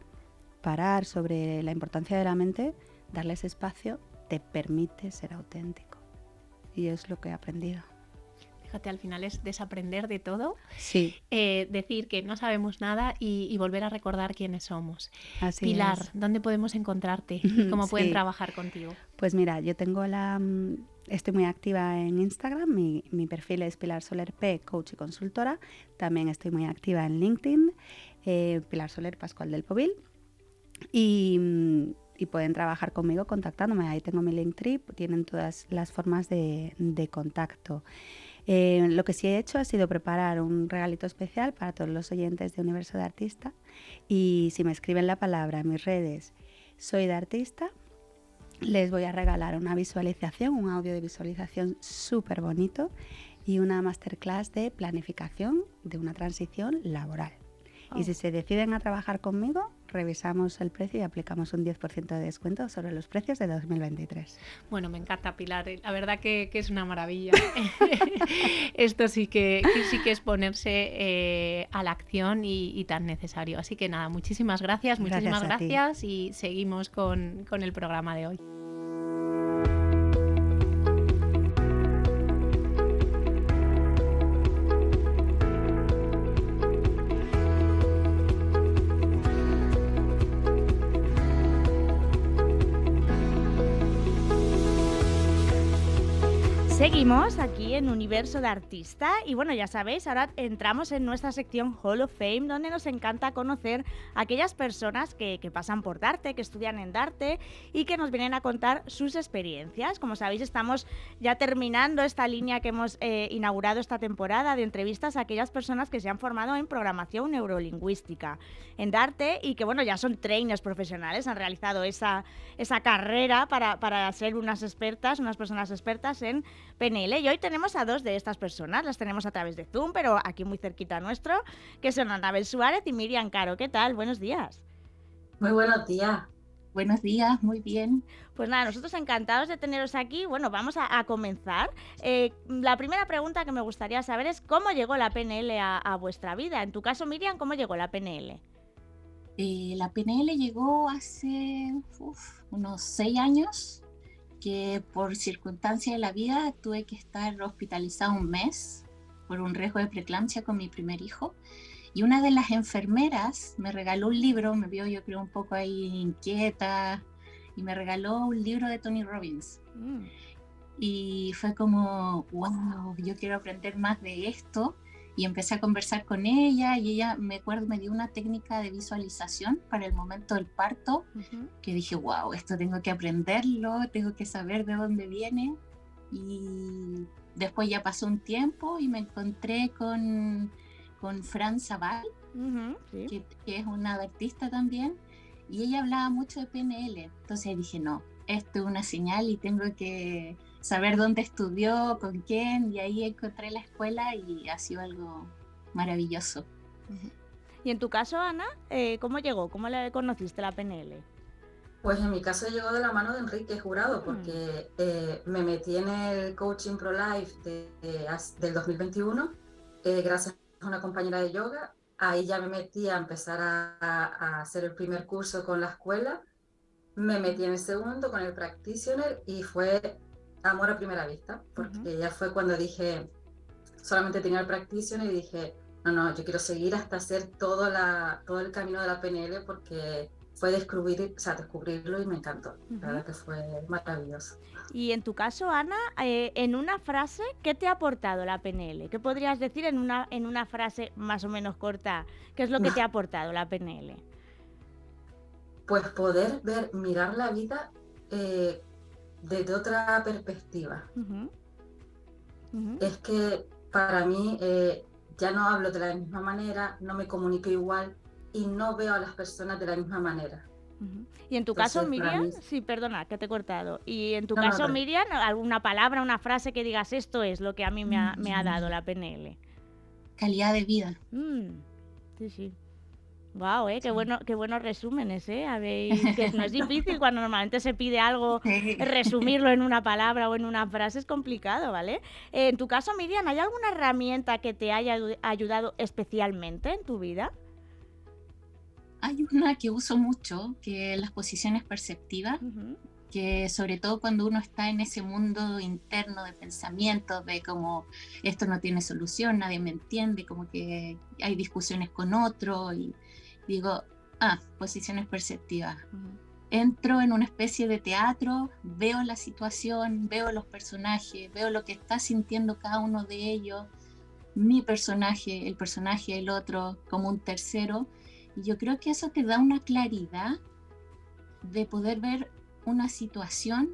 parar, sobre la importancia de la mente, darle ese espacio te permite ser auténtico. Y es lo que he aprendido al final es desaprender de todo. Sí. Eh, decir que no sabemos nada y, volver a recordar quiénes somos. Pilar, ¿dónde podemos encontrarte? ¿Cómo pueden trabajar contigo? Pues mira, yo tengo la... Estoy muy activa en Instagram, mi, perfil es Pilar Soler P, coach y consultora. También estoy muy activa en LinkedIn, eh, Pilar Soler Pascual del Povil. Y, mm, y pueden trabajar conmigo contactándome. Ahí tengo mi Linktree, tienen todas las formas de, de contacto. Eh, lo que sí he hecho ha sido preparar un regalito especial para todos los oyentes de Universo de Artista. Y si me escriben la palabra en mis redes, soy de artista, les voy a regalar una visualización, un audio de visualización súper bonito y una masterclass de planificación de una transición laboral. Y si oh. se deciden a trabajar conmigo, revisamos el precio y aplicamos un 10% de descuento sobre los precios de 2023. Bueno, me encanta Pilar, la verdad que, es una maravilla. Esto sí que, sí que es ponerse eh, a la acción y, tan necesario. Así que nada, muchísimas gracias, muchísimas gracias, y seguimos con, con el programa de hoy. Seguimos aquí en Universo de Artista y bueno, ya sabéis, ahora entramos en nuestra sección Hall of Fame donde nos encanta conocer a aquellas personas que, pasan por Darte, que estudian en Darte y que nos vienen a contar sus experiencias. Como sabéis, estamos ya terminando esta línea que hemos eh, inaugurado esta temporada de entrevistas a aquellas personas que se han formado en programación neurolingüística en Darte y que bueno, ya son trainers profesionales, han realizado esa, esa carrera para, para ser unas expertas, unas personas expertas en PNL. Y hoy tenemos a dos de estas personas, las tenemos a través de Zoom, pero aquí muy cerquita nuestro, que son Anabel Suárez y Miriam Caro. ¿Qué tal? Buenos días. Muy buenos días. Buenos días, muy bien. Pues nada, nosotros encantados de teneros aquí. Bueno, vamos a, comenzar. Eh, la primera pregunta que me gustaría saber es cómo llegó la PNL a, vuestra vida. En tu caso, Miriam, ¿cómo llegó la PNL? Eh, la PNL llegó hace unos seis años que por circunstancias de la vida tuve que estar hospitalizada un mes por un riesgo de preeclampsia con mi primer hijo. Y una de las enfermeras me regaló un libro, me vio yo creo un poco ahí inquieta, y me regaló un libro de Tony Robbins. Mm. Y fue como, wow, yo quiero aprender más de esto y empecé a conversar con ella y ella me acuerdo me dio una técnica de visualización para el momento del parto que dije wow esto tengo que aprenderlo tengo que saber de dónde viene y después ya pasó un tiempo y me encontré con con Fran Zaval que, que, es una artista también y ella hablaba mucho de PNL entonces dije no esto es una señal y tengo que saber dónde estudió, con quién, y ahí encontré la escuela y ha sido algo maravilloso. Y en tu caso, Ana, eh, ¿cómo llegó? ¿Cómo le conociste la PNL? Pues en mi caso llegó de la mano de Enrique Jurado, mm. porque eh, me metí en el Coaching Pro Life del 2021, eh, gracias a una compañera de yoga. Ahí ya me metí a empezar a, a, hacer el primer curso con la escuela. Me metí en el segundo con el Practitioner y fue amor a primera vista, porque ya fue cuando dije, solamente tenía el practitioner y dije, no, no, yo quiero seguir hasta hacer todo, la, todo el camino de la PNL porque fue descubrir, o sea, descubrirlo y me encantó. La verdad que fue maravilloso. Y en tu caso, Ana, eh, en una frase, ¿qué te ha aportado la PNL? ¿Qué podrías decir en una, en una frase más o menos corta? ¿Qué es lo que te ha aportado la PNL? Pues poder ver, mirar la vida eh, desde otra perspectiva. Es que para mí eh, ya no hablo de la misma manera, no me comunico igual y no veo a las personas de la misma manera. Y en tu caso, Miriam, sí, perdona, que te he cortado. Y en tu caso, Miriam, alguna palabra, una frase que digas esto es lo que a mí me ha, me ha mm. dado la PNL. Calidad de vida. Mm, sí, sí. Wow, eh, qué bueno, qué buenos resúmenes, eh. que no es difícil cuando normalmente se pide algo, resumirlo en una palabra o en una frase es complicado, ¿vale? en tu caso, Miriam, ¿hay alguna herramienta que te haya ayudado especialmente en tu vida? Hay una que uso mucho, que es las posiciones perceptivas, que sobre todo cuando uno está en ese mundo interno de pensamiento, de como esto no tiene solución, nadie me entiende, como que hay discusiones con otro y digo, ah, posiciones perceptivas. Entro en una especie de teatro, veo la situación, veo los personajes, veo lo que está sintiendo cada uno de ellos, mi personaje, el personaje del otro, como un tercero. Y yo creo que eso te da una claridad de poder ver una situación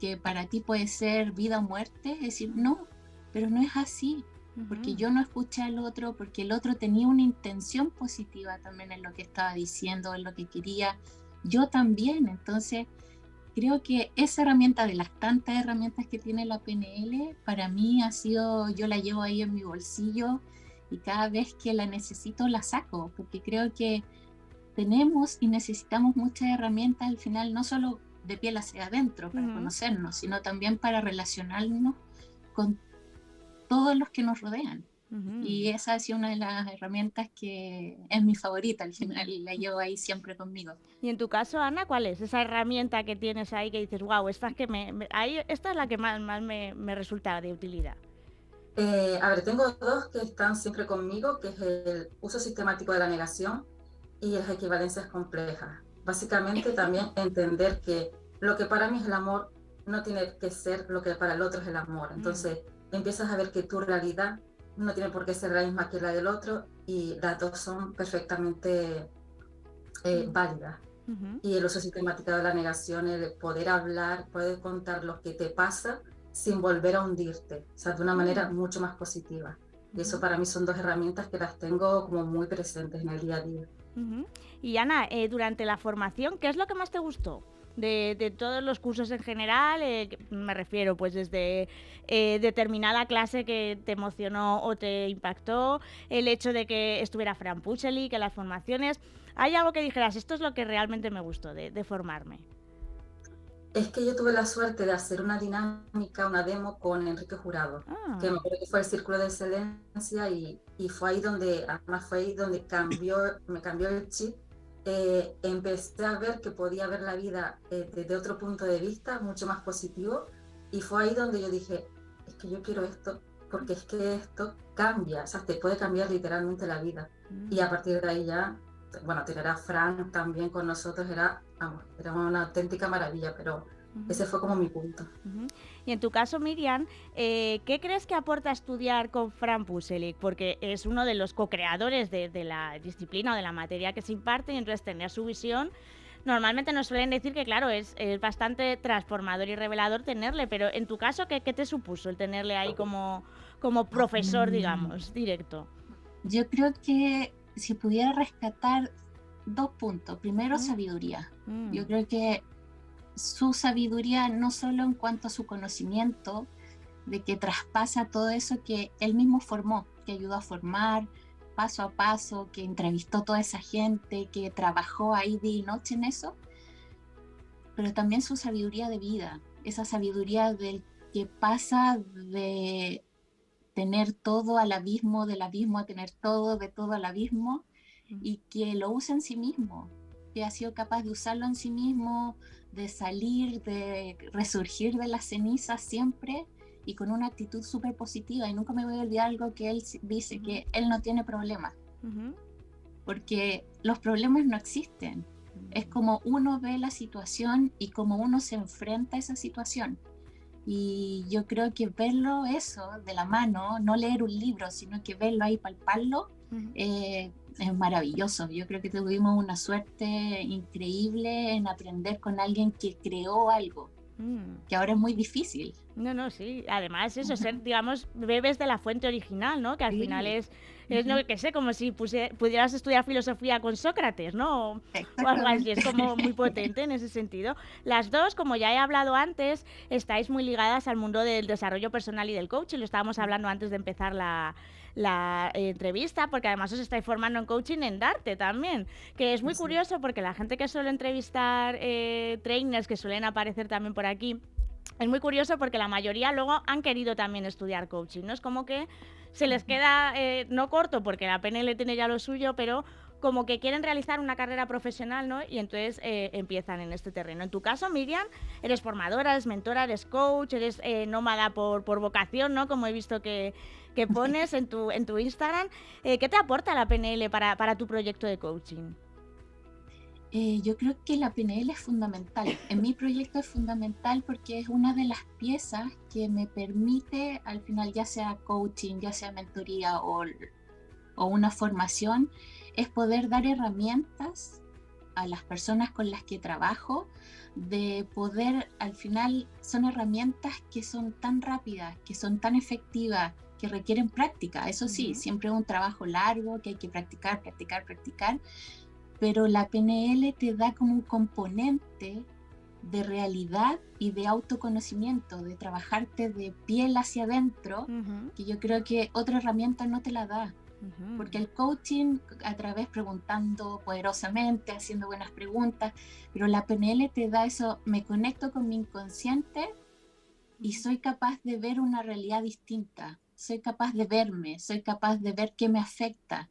que para ti puede ser vida o muerte, es decir, no, pero no es así, porque yo no escuché al otro, porque el otro tenía una intención positiva también en lo que estaba diciendo, en lo que quería, yo también, entonces creo que esa herramienta de las tantas herramientas que tiene la PNL, para mí ha sido, yo la llevo ahí en mi bolsillo y cada vez que la necesito la saco, porque creo que tenemos y necesitamos muchas herramientas al final, no solo de piel hacia adentro para conocernos, sino también para relacionarnos con todos los que nos rodean. Y esa ha sido una de las herramientas que es mi favorita al final y la llevo ahí siempre conmigo. Y en tu caso, Ana, ¿cuál es esa herramienta que tienes ahí que dices, wow, esta es, que me, ahí, esta es la que más, más me, me resulta de utilidad? Eh, a ver, tengo dos que están siempre conmigo, que es el uso sistemático de la negación y las equivalencias complejas. Básicamente también entender que lo que para mí es el amor no tiene que ser lo que para el otro es el amor. Entonces empiezas a ver que tu realidad no tiene por qué ser la misma que la del otro y las dos son perfectamente eh, válidas. Y el uso sistemático de la negación, el poder hablar, poder contar lo que te pasa sin volver a hundirte, o sea, de una manera mucho más positiva. Y eso para mí son dos herramientas que las tengo como muy presentes en el día a día. Y Ana, eh, durante la formación, ¿qué es lo que más te gustó? De, todos los cursos en general, eh, me refiero pues desde eh, determinada clase que te emocionó o te impactó, el hecho de que estuviera Fran Pucheli, que las formaciones, ¿hay algo que dijeras, esto es lo que realmente me gustó de, formarme? Es que yo tuve la suerte de hacer una dinámica, una demo con Enrique Jurado, ah. que me acuerdo que fue el Círculo de Excelencia y, y, fue ahí donde, además fue ahí donde cambió, me cambió el chip eh, empecé a ver que podía ver la vida eh, desde otro punto de vista, mucho más positivo, y fue ahí donde yo dije, es que yo quiero esto, porque es que esto cambia, o sea, te puede cambiar literalmente la vida. Y a mm. partir de ahí ya, bueno, tener a Frank también con nosotros era, vamos, era una auténtica maravilla, pero ese fue como mi punto. Y en tu caso, Miriam, eh, ¿qué crees que aporta estudiar con Fran Puselic? Porque es uno de los co-creadores de, la disciplina o de la materia que se imparte y entonces tener su visión normalmente nos suelen decir que, claro, es, bastante transformador y revelador tenerle, pero en tu caso, ¿qué, te supuso el tenerle ahí como, como profesor, digamos, directo? Yo creo que si pudiera rescatar dos puntos. Primero, mm. sabiduría. Mm. Yo creo que su sabiduría no solo en cuanto a su conocimiento, de que traspasa todo eso que él mismo formó, que ayudó a formar paso a paso, que entrevistó toda esa gente, que trabajó ahí día y noche en eso, pero también su sabiduría de vida, esa sabiduría del que pasa de tener todo al abismo, del abismo a tener todo, de todo al abismo, y que lo usa en sí mismo, que ha sido capaz de usarlo en sí mismo, de salir, de resurgir de las cenizas siempre y con una actitud súper positiva. Y nunca me voy a olvidar algo que él dice, que él no tiene problemas, porque los problemas no existen. Es como uno ve la situación y como uno se enfrenta a esa situación. Y yo creo que verlo eso de la mano, no leer un libro, sino que verlo ahí, palparlo, es maravilloso. Yo creo que tuvimos una suerte increíble en aprender con alguien que creó algo, mm. que ahora es muy difícil. No, no, sí. Además, eso, ser, digamos, bebes de la fuente original, ¿no? Que al final es, es no que sé, como si pudieras estudiar filosofía con Sócrates, ¿no? O algo así, es como muy potente en ese sentido. Las dos, como ya he hablado antes, estáis muy ligadas al mundo del desarrollo personal y del coaching. Lo estábamos hablando antes de empezar la, la entrevista, porque además os estáis formando en coaching en Darte también, que es muy curioso porque la gente que suele entrevistar eh, trainers que suelen aparecer también por aquí, es muy curioso porque la mayoría luego han querido también estudiar coaching, ¿no? Es como que se les queda, eh, no corto porque la PNL tiene ya lo suyo, pero como que quieren realizar una carrera profesional, ¿no? Y entonces eh, empiezan en este terreno. En tu caso, Miriam, eres formadora, eres mentora, eres coach, eres nómada por, por vocación, ¿no? Como he visto que, que pones en tu, en tu Instagram. Eh, ¿Qué te aporta la PNL para, para tu proyecto de coaching? Eh, yo creo que la PNL es fundamental. En mi proyecto es fundamental porque es una de las piezas que me permite, al final, ya sea coaching, ya sea mentoría o, o una formación, es poder dar herramientas a las personas con las que trabajo de poder, al final, son herramientas que son tan rápidas, que son tan efectivas, que requieren práctica. Eso sí, siempre es un trabajo largo que hay que practicar, practicar, practicar, pero la PNL te da como un componente de realidad y de autoconocimiento, de trabajarte de piel hacia adentro, que yo creo que otra herramienta no te la da. Porque el coaching, a través preguntando poderosamente, haciendo buenas preguntas, pero la PNL te da eso, me conecto con mi inconsciente y soy capaz de ver una realidad distinta, soy capaz de verme, soy capaz de ver qué me afecta.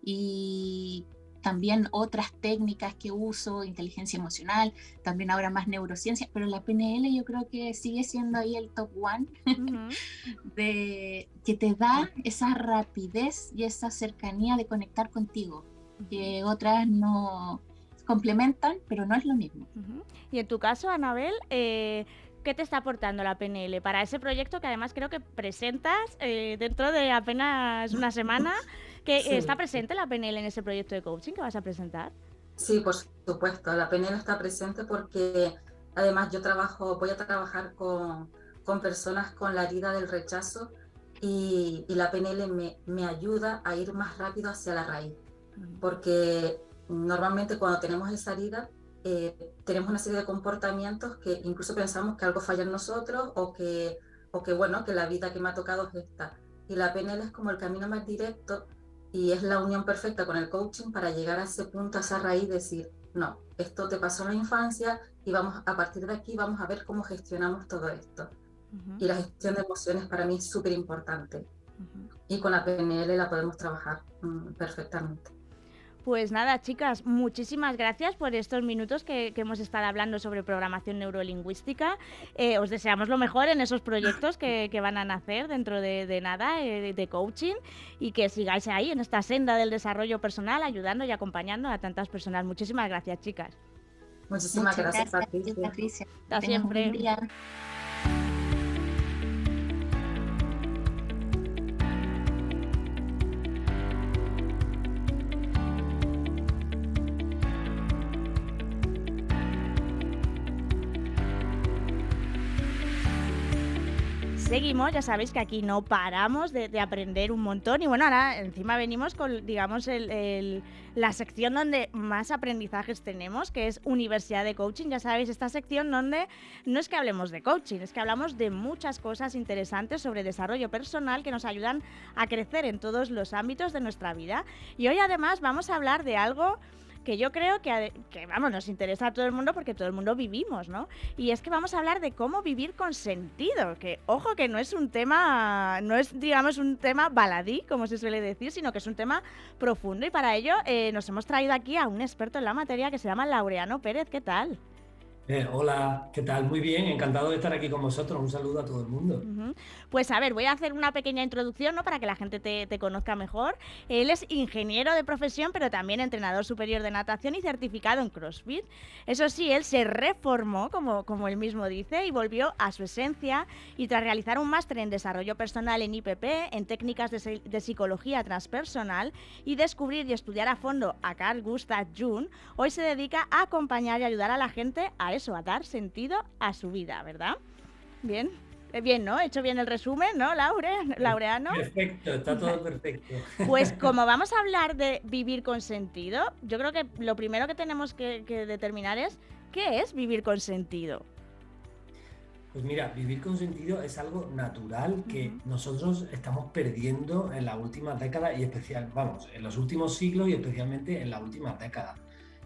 Y también otras técnicas que uso, inteligencia emocional, también ahora más neurociencia, pero la PNL yo creo que sigue siendo ahí el top one, de, que te da esa rapidez y esa cercanía de conectar contigo, que otras no complementan, pero no es lo mismo. Y en tu caso, Anabel, eh, ¿qué te está aportando la PNL para ese proyecto que además creo que presentas eh, dentro de apenas una semana? que está presente la PNL en ese proyecto de coaching que vas a presentar. Sí, por supuesto, la PNL está presente porque además yo trabajo, voy a trabajar con, con personas con la herida del rechazo y, y la PNL me, me, ayuda a ir más rápido hacia la raíz, porque normalmente cuando tenemos esa herida eh, tenemos una serie de comportamientos que incluso pensamos que algo falla en nosotros o que, o que bueno, que la vida que me ha tocado es esta. Y la PNL es como el camino más directo y es la unión perfecta con el coaching para llegar a ese punto, a esa raíz, decir, no, esto te pasó en la infancia y vamos a partir de aquí vamos a ver cómo gestionamos todo esto. Y la gestión de emociones para mí es súper importante. Y con la PNL la podemos trabajar mm, perfectamente. Pues nada, chicas, muchísimas gracias por estos minutos que, hemos estado hablando sobre programación neurolingüística. Eh, os deseamos lo mejor en esos proyectos que, van a nacer dentro de, nada, eh, de coaching, y que sigáis ahí en esta senda del desarrollo personal, ayudando y acompañando a tantas personas. Muchísimas gracias, chicas. Muchísimas gracias, Patricia. Hasta siempre. Seguimos, ya sabéis que aquí no paramos de, aprender un montón y bueno, ahora encima venimos con, digamos, la sección donde más aprendizajes tenemos, que es Universidad de Coaching, ya sabéis, esta sección donde no es que hablemos de coaching, es que hablamos de muchas cosas interesantes sobre desarrollo personal que nos ayudan a crecer en todos los ámbitos de nuestra vida. Y hoy además vamos a hablar de algo que yo creo que, que, vamos, nos interesa a todo el mundo porque todo el mundo vivimos, ¿no? Y es que vamos a hablar de cómo vivir con sentido, que ojo que no es un tema, no es digamos un tema baladí, como se suele decir, sino que es un tema profundo y para ello eh, nos hemos traído aquí a un experto en la materia que se llama Laureano Pérez, ¿qué tal? Eh, hola, ¿qué tal? Muy bien, encantado de estar aquí con vosotros. Un saludo a todo el mundo. Pues a ver, voy a hacer una pequeña introducción ¿no? para que la gente te, conozca mejor. Él es ingeniero de profesión, pero también entrenador superior de natación y certificado en CrossFit. Eso sí, él se reformó, como, como él mismo dice, y volvió a su esencia. Y tras realizar un máster en desarrollo personal en IPP, en técnicas de, de psicología transpersonal, y descubrir y estudiar a fondo a Carl Gustav Jung, hoy se dedica a acompañar y ayudar a la gente a eso, a dar sentido a su vida, ¿verdad? Bien. Eh, bien, ¿no? He hecho bien el resumen, ¿no, Laure? Laureano. Perfecto, está todo perfecto. Pues como vamos a hablar de vivir con sentido, yo creo que lo primero que tenemos que, determinar es qué es vivir con sentido. Pues mira, vivir con sentido es algo natural que nosotros estamos perdiendo en la última década y especial, vamos, en los últimos siglos y especialmente en la última década.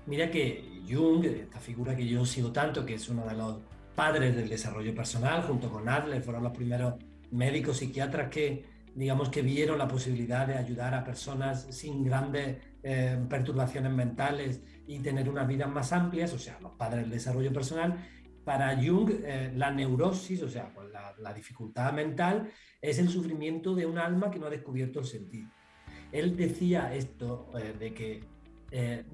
Mira que Jung, esta figura que yo sigo tanto, que es uno de los padres del desarrollo personal, junto con Adler, fueron los primeros médicos psiquiatras que, digamos, que vieron la posibilidad de ayudar a personas sin grandes eh, perturbaciones mentales y tener unas vidas más amplias, o sea, los padres del desarrollo personal. Para Jung, eh, la neurosis, o sea, pues la, dificultad mental, es el sufrimiento de un alma que no ha descubierto el sentido. Él decía esto, eh, de que eh,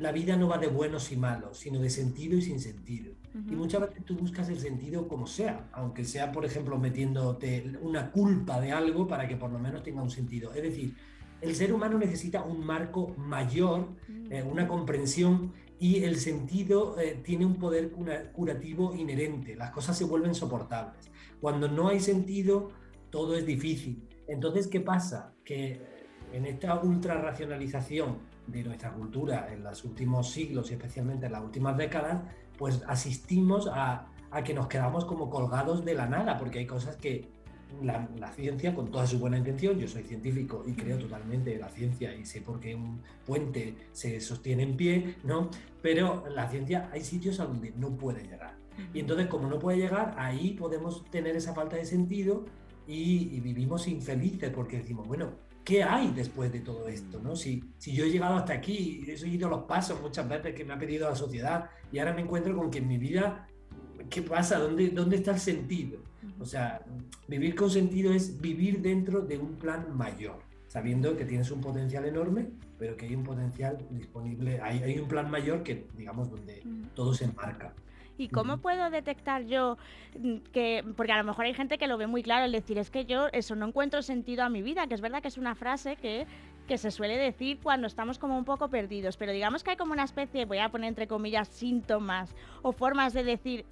la vida no va de buenos y malos, sino de sentido y sin sentido. Y muchas veces tú buscas el sentido como sea, aunque sea, por ejemplo, metiéndote una culpa de algo para que por lo menos tenga un sentido. Es decir, el ser humano necesita un marco mayor, mm. eh, una comprensión y el sentido eh, tiene un poder curativo inherente, las cosas se vuelven soportables. Cuando no hay sentido, todo es difícil. Entonces, ¿qué pasa? Que en esta ultra racionalización de nuestra cultura en los últimos siglos y especialmente en las últimas décadas, pues asistimos a, a que nos quedamos como colgados de la nada, porque hay cosas que la, ciencia, con toda su buena intención, yo soy científico y creo totalmente en la ciencia y sé por qué un puente se sostiene en pie, ¿no? Pero la ciencia hay sitios a donde no puede llegar. Y entonces, como no puede llegar, ahí podemos tener esa falta de sentido y, vivimos infelices porque decimos, bueno, ¿qué hay después de todo esto? ¿no? Si, si yo he llegado hasta aquí, he seguido los pasos muchas veces que me ha pedido la sociedad y ahora me encuentro con que en mi vida, ¿qué pasa? ¿Dónde, dónde está el sentido? O sea, vivir con sentido es vivir dentro de un plan mayor, sabiendo que tienes un potencial enorme, pero que hay un potencial disponible, hay, hay un plan mayor que, digamos, donde todo se enmarca. ¿Y cómo puedo detectar yo mm, que, porque a lo mejor hay gente que lo ve muy claro, el decir, es que yo eso no encuentro sentido a mi vida, que es verdad que es una frase que, que se suele decir cuando estamos como un poco perdidos, pero digamos que hay como una especie, voy a poner entre comillas, síntomas o formas de decir,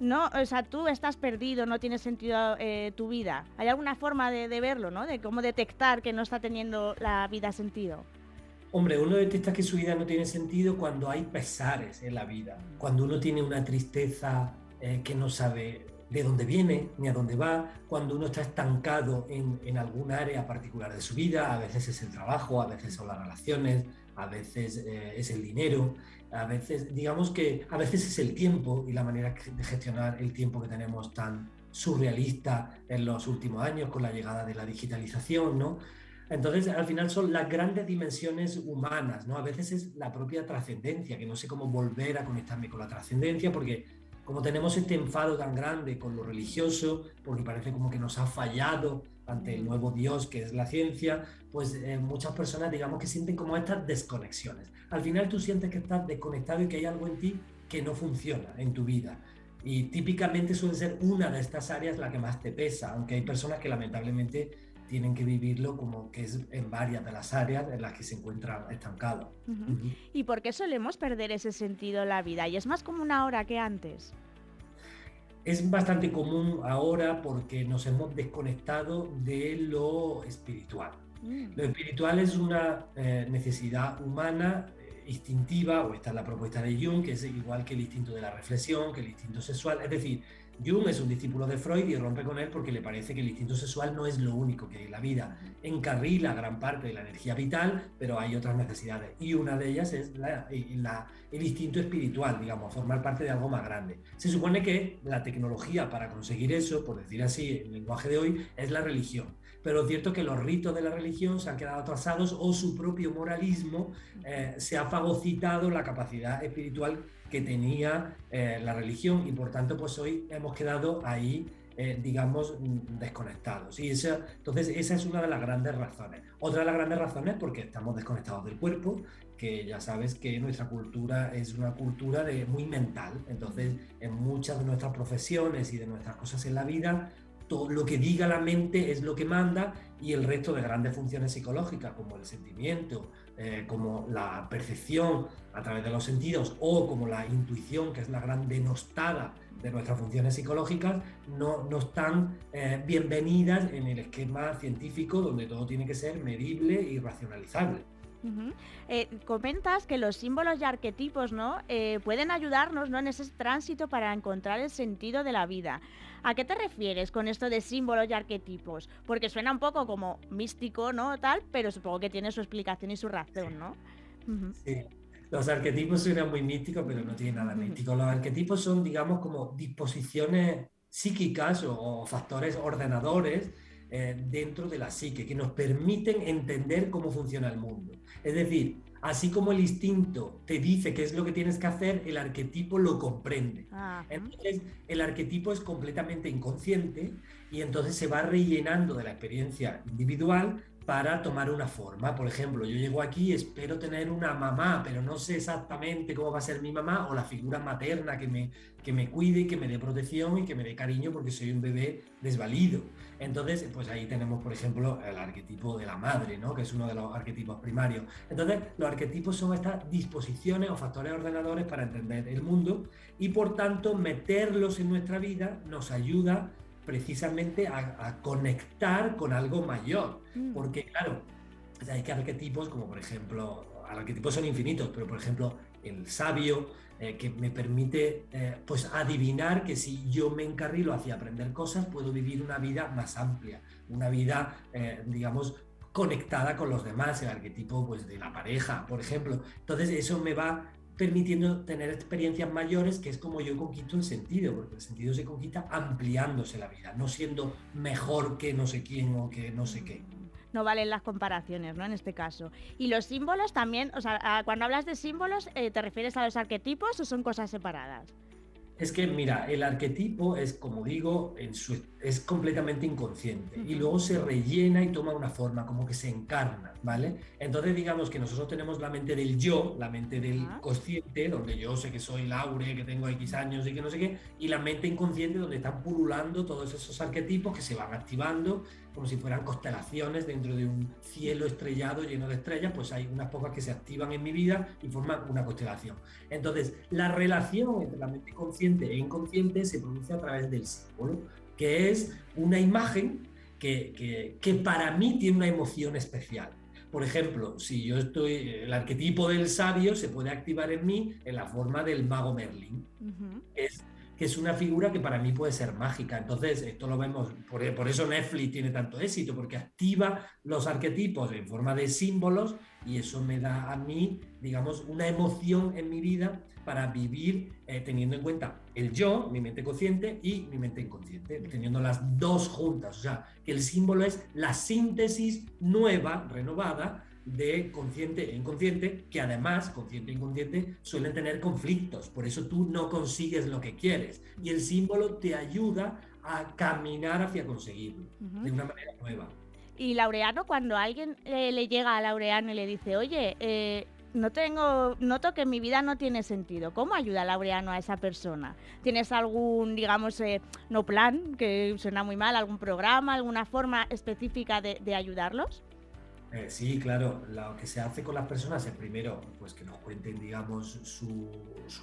no, o sea, tú estás perdido, no tiene sentido eh, tu vida. ¿Hay alguna forma de, verlo, ¿no? De cómo detectar que no está teniendo la vida sentido. Hombre, uno detecta que su vida no tiene sentido cuando hay pesares en la vida, cuando uno tiene una tristeza eh, que no sabe de dónde viene ni a dónde va, cuando uno está estancado en, en algún área particular de su vida, a veces es el trabajo, a veces son las relaciones, a veces eh, es el dinero, a veces, digamos que a veces es el tiempo y la manera de gestionar el tiempo que tenemos tan surrealista en los últimos años con la llegada de la digitalización, ¿no? Entonces, al final son las grandes dimensiones humanas, ¿no? A veces es la propia trascendencia, que no sé cómo volver a conectarme con la trascendencia, porque como tenemos este enfado tan grande con lo religioso, porque parece como que nos ha fallado ante el nuevo Dios que es la ciencia, pues eh, muchas personas digamos que sienten como estas desconexiones. Al final tú sientes que estás desconectado y que hay algo en ti que no funciona en tu vida. Y típicamente suele ser una de estas áreas la que más te pesa, aunque hay personas que lamentablemente tienen que vivirlo como que es en varias de las áreas en las que se encuentran estancados. ¿Y por qué solemos perder ese sentido en la vida? Y es más como una hora que antes es bastante común ahora porque nos hemos desconectado de lo espiritual. Mm. Lo espiritual es una eh, necesidad humana eh, instintiva, o esta es la propuesta de Jung, que es igual que el instinto de la reflexión, que el instinto sexual, es decir, Jung es un discípulo de Freud y rompe con él porque le parece que el instinto sexual no es lo único que hay en la vida. Encarrila gran parte de la energía vital, pero hay otras necesidades. Y una de ellas es el instinto espiritual, digamos, formar parte de algo más grande. Se supone que la tecnología para conseguir eso, por decir así, en el lenguaje de hoy, es la religión. Pero es cierto que los ritos de la religión se han quedado atrasados o su propio moralismo eh, se ha fagocitado la capacidad espiritual que tenía eh, la religión y por tanto pues hoy hemos quedado ahí eh, digamos, mm, desconectados. Y entonces, esa es una de las grandes razones. Otra de las grandes razones porque estamos desconectados del cuerpo, que ya sabes que nuestra cultura es una cultura de, muy mental. Entonces, en muchas de nuestras profesiones y de nuestras cosas en la vida, todo lo que diga la mente es lo que manda y el resto de grandes funciones psicológicas como el sentimiento, eh, como la percepción a través de los sentidos o como la intuición, que es la gran denostada de nuestras funciones psicológicas, no, no están eh, bienvenidas en el esquema científico donde todo tiene que ser medible y racionalizable. Eh, comentas que los símbolos y arquetipos ¿no? Eh, pueden ayudarnos ¿no? en ese tránsito para encontrar el sentido de la vida. ¿A qué te refieres con esto de símbolos y arquetipos? Porque suena un poco como místico, ¿no? Tal, pero supongo que tiene su explicación y su razón, ¿no? Sí. Los arquetipos suenan muy místicos, pero no tienen nada místico. Los arquetipos son, digamos, como disposiciones psíquicas o factores ordenadores eh, dentro de la psique, que nos permiten entender cómo funciona el mundo. Es decir, así como el instinto te dice qué es lo que tienes que hacer, el arquetipo lo comprende. Entonces, el arquetipo es completamente inconsciente y entonces se va rellenando de la experiencia individual para tomar una forma. Por ejemplo, yo llego aquí, espero tener una mamá, pero no sé exactamente cómo va a ser mi mamá o la figura materna que me, que me cuide, que me dé protección y que me dé cariño porque soy un bebé desvalido. Entonces, pues ahí tenemos, por ejemplo, el arquetipo de la madre, ¿no? que es uno de los arquetipos primarios. Entonces, los arquetipos son estas disposiciones o factores ordenadores para entender el mundo y, por tanto, meterlos en nuestra vida nos ayuda precisamente a, conectar con algo mayor. Mm. Porque, claro, hay que arquetipos como, por ejemplo, arquetipos son infinitos, pero, por ejemplo, el sabio, eh, que me permite eh, pues adivinar que si yo me encarrilo hacia aprender cosas, puedo vivir una vida más amplia, una vida, eh, digamos, conectada con los demás, el arquetipo pues, de la pareja, por ejemplo. Entonces, eso me va permitiendo tener experiencias mayores, que es como yo conquisto el sentido, porque el sentido se conquista ampliándose la vida, no siendo mejor que no sé quién o que no sé qué. No valen las comparaciones, ¿no? En este caso. Y los símbolos también, o sea, cuando hablas de símbolos, eh, ¿te refieres a los arquetipos o son cosas separadas? Es que, mira, el arquetipo es, como digo, en su, es completamente inconsciente. Y luego se rellena y toma una forma, como que se encarna, ¿vale? Entonces, digamos que nosotros tenemos la mente del yo, la mente del consciente, donde yo sé que soy Laure, que tengo X años y que no sé qué, y la mente inconsciente, donde están pululando todos esos arquetipos que se van activando como si fueran constelaciones dentro de un cielo estrellado lleno de estrellas, pues hay unas pocas que se activan en mi vida y forman una constelación. Entonces, la relación entre la mente consciente e inconsciente se produce a través del símbolo, que es una imagen que, que, para mí tiene una emoción especial. Por ejemplo, si yo estoy, el arquetipo del sabio se puede activar en mí en la forma del mago Merlin. Es que es una figura que para mí puede ser mágica. Entonces, esto lo vemos, por, por, eso Netflix tiene tanto éxito, porque activa los arquetipos en forma de símbolos y eso me da a mí, digamos, una emoción en mi vida para vivir eh, teniendo en cuenta el yo, mi mente consciente y mi mente inconsciente, teniendo las dos juntas. O sea, que el símbolo es la síntesis nueva, renovada, de consciente e inconsciente, que además, consciente e inconsciente, suelen tener conflictos, por eso tú no consigues lo que quieres. Y el símbolo te ayuda a caminar hacia conseguirlo de una manera nueva. Y Laureano, cuando alguien eh, le llega a Laureano y le dice, oye, eh, no tengo, noto que mi vida no tiene sentido. ¿Cómo ayuda Laureano a esa persona? ¿Tienes algún, digamos, eh, no plan, que suena muy mal, algún programa, alguna forma específica de ayudarlos? Eh, sí, claro. Lo que se hace con las personas es primero pues que nos cuenten, digamos, su,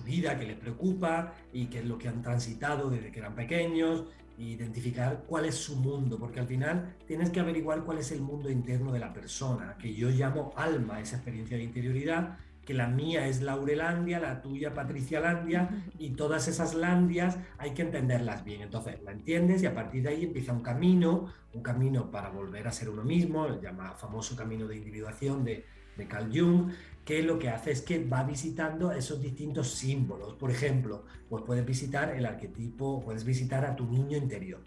vida, que les preocupa y qué es lo que han transitado desde que eran pequeños, e identificar cuál es su mundo, porque al final tienes que averiguar cuál es el mundo interno de la persona, que yo llamo alma, esa experiencia de interioridad, que la mía es Laurelandia, la tuya Patricia Landia, y todas esas landias hay que entenderlas bien. Entonces la entiendes y a partir de ahí empieza un camino, un camino para volver a ser uno mismo, el llamado famoso camino de individuación de, de Carl Jung, que lo que hace es que va visitando esos distintos símbolos. Por ejemplo, pues puedes visitar el arquetipo, puedes visitar a tu niño interior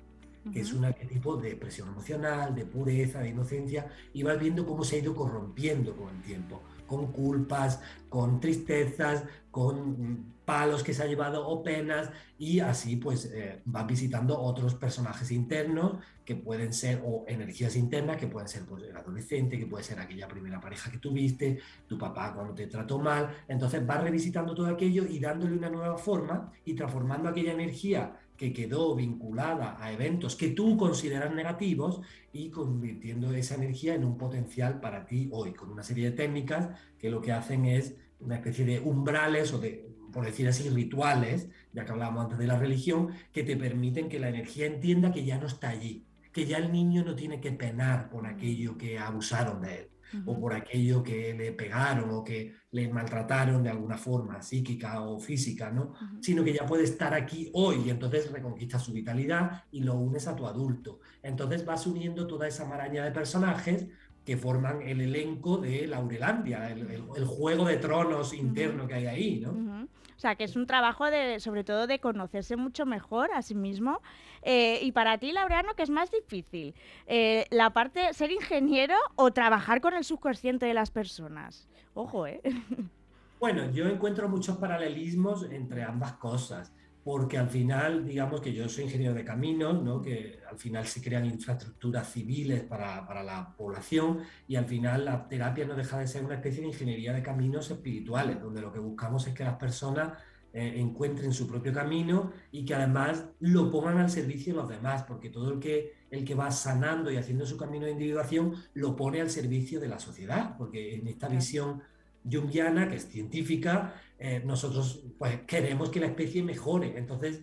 que es un arquetipo de expresión emocional, de pureza, de inocencia, y vas viendo cómo se ha ido corrompiendo con el tiempo con culpas, con tristezas, con palos que se ha llevado o penas y así pues eh, va visitando otros personajes internos que pueden ser o energías internas que pueden ser pues el adolescente, que puede ser aquella primera pareja que tuviste, tu papá cuando te trató mal, entonces va revisitando todo aquello y dándole una nueva forma y transformando aquella energía que quedó vinculada a eventos que tú consideras negativos y convirtiendo esa energía en un potencial para ti hoy, con una serie de técnicas que lo que hacen es una especie de umbrales o de, por decir así, rituales, ya que hablábamos antes de la religión, que te permiten que la energía entienda que ya no está allí, que ya el niño no tiene que penar por aquello que abusaron de él o por aquello que le pegaron o que le maltrataron de alguna forma psíquica o física, ¿no? Sino que ya puede estar aquí hoy y entonces reconquista su vitalidad y lo unes a tu adulto. Entonces vas uniendo toda esa maraña de personajes que forman el elenco de Laurelandia, el, juego de tronos interno que hay ahí, ¿no? O sea, que es un trabajo de, sobre todo de conocerse mucho mejor a sí mismo. Eh, y para ti, Laureano, ¿qué es más difícil? Eh, ¿La parte ser ingeniero o trabajar con el subconsciente de las personas? Ojo, ¿eh? Bueno, yo encuentro muchos paralelismos entre ambas cosas. porque al final, digamos que yo soy ingeniero de caminos, ¿no? que al final se crean infraestructuras civiles para, para, la población y al final la terapia no deja de ser una especie de ingeniería de caminos espirituales, donde lo que buscamos es que las personas eh, encuentren su propio camino y que además lo pongan al servicio de los demás, porque todo el que, el que va sanando y haciendo su camino de individuación lo pone al servicio de la sociedad, porque en esta visión junguiana, que es científica, eh, nosotros pues, queremos que la especie mejore. Entonces,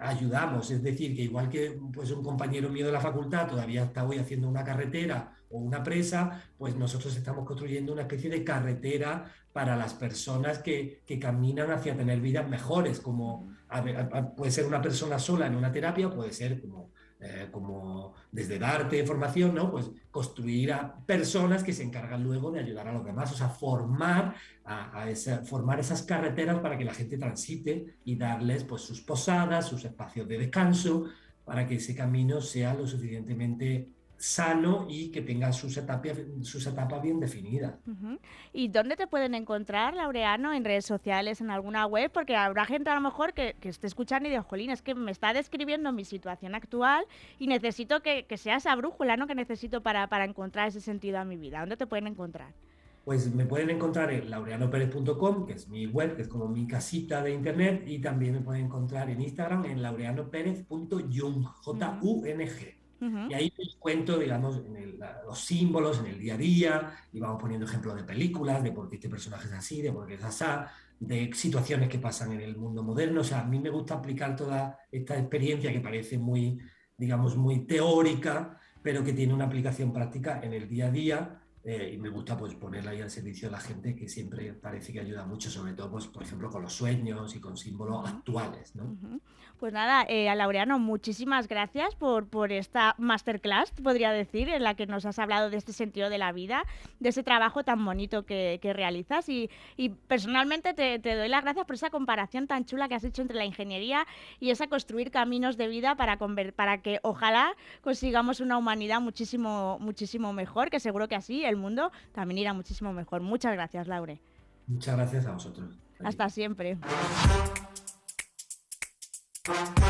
ayudamos. Es decir, que igual que pues, un compañero mío de la facultad todavía está hoy haciendo una carretera o una presa, pues nosotros estamos construyendo una especie de carretera para las personas que, que caminan hacia tener vidas mejores, como puede ser una persona sola en una terapia, puede ser como eh, como desde darte formación, ¿no? Pues construir a personas que se encargan luego de ayudar a los demás, o sea, formar, a, formar esas carreteras para que la gente transite y darles pues sus posadas, sus espacios de descanso, para que ese camino sea lo suficientemente sano y que tenga sus etapas, sus etapas bien definidas. ¿Y dónde te pueden encontrar, Laureano? ¿En redes sociales, en alguna web? Porque habrá gente a lo mejor que, que esté escuchando y diga, jolín, es que me está describiendo mi situación actual y necesito que, que sea esa brújula ¿no? que necesito para, para encontrar ese sentido a mi vida. ¿Dónde te pueden encontrar? Pues me pueden encontring en laureanoperez.com, que es mi web, que es como mi casita de internet, y también me pueden encontrar en Instagram en laureanoperez.jung, J-U-N-G. Y ahí les cuento, digamos, en los símbolos en el día a día, y vamos poniendo ejemplos de películas, de por qué este personaje es así, de por qué es así, de situaciones que pasan en el mundo moderno. O sea, a mí me gusta aplicar toda esta experiencia que parece muy, digamos, muy teórica, pero que tiene una aplicación práctica en el día a día eh, y me gusta pues ponerla ahí al servicio de la gente que siempre parece que ayuda mucho, sobre todo pues por ejemplo con los sueños y con símbolos actuales. ¿no? Pues nada, eh, a Laureano, muchísimas gracias por, por esta masterclass, podría decir, en la que nos has hablado de este sentido de la vida, de ese trabajo tan bonito que, que realizas y, y personalmente te, te, doy las gracias por esa comparación tan chula que has hecho entre la ingeniería y esa construir caminos de vida para, para que ojalá consigamos una humanidad muchísimo, muchísimo mejor, que seguro que así el mundo también irá muchísimo mejor. Muchas gracias, Laure. Muchas gracias a vosotros. Hasta siempre. Thank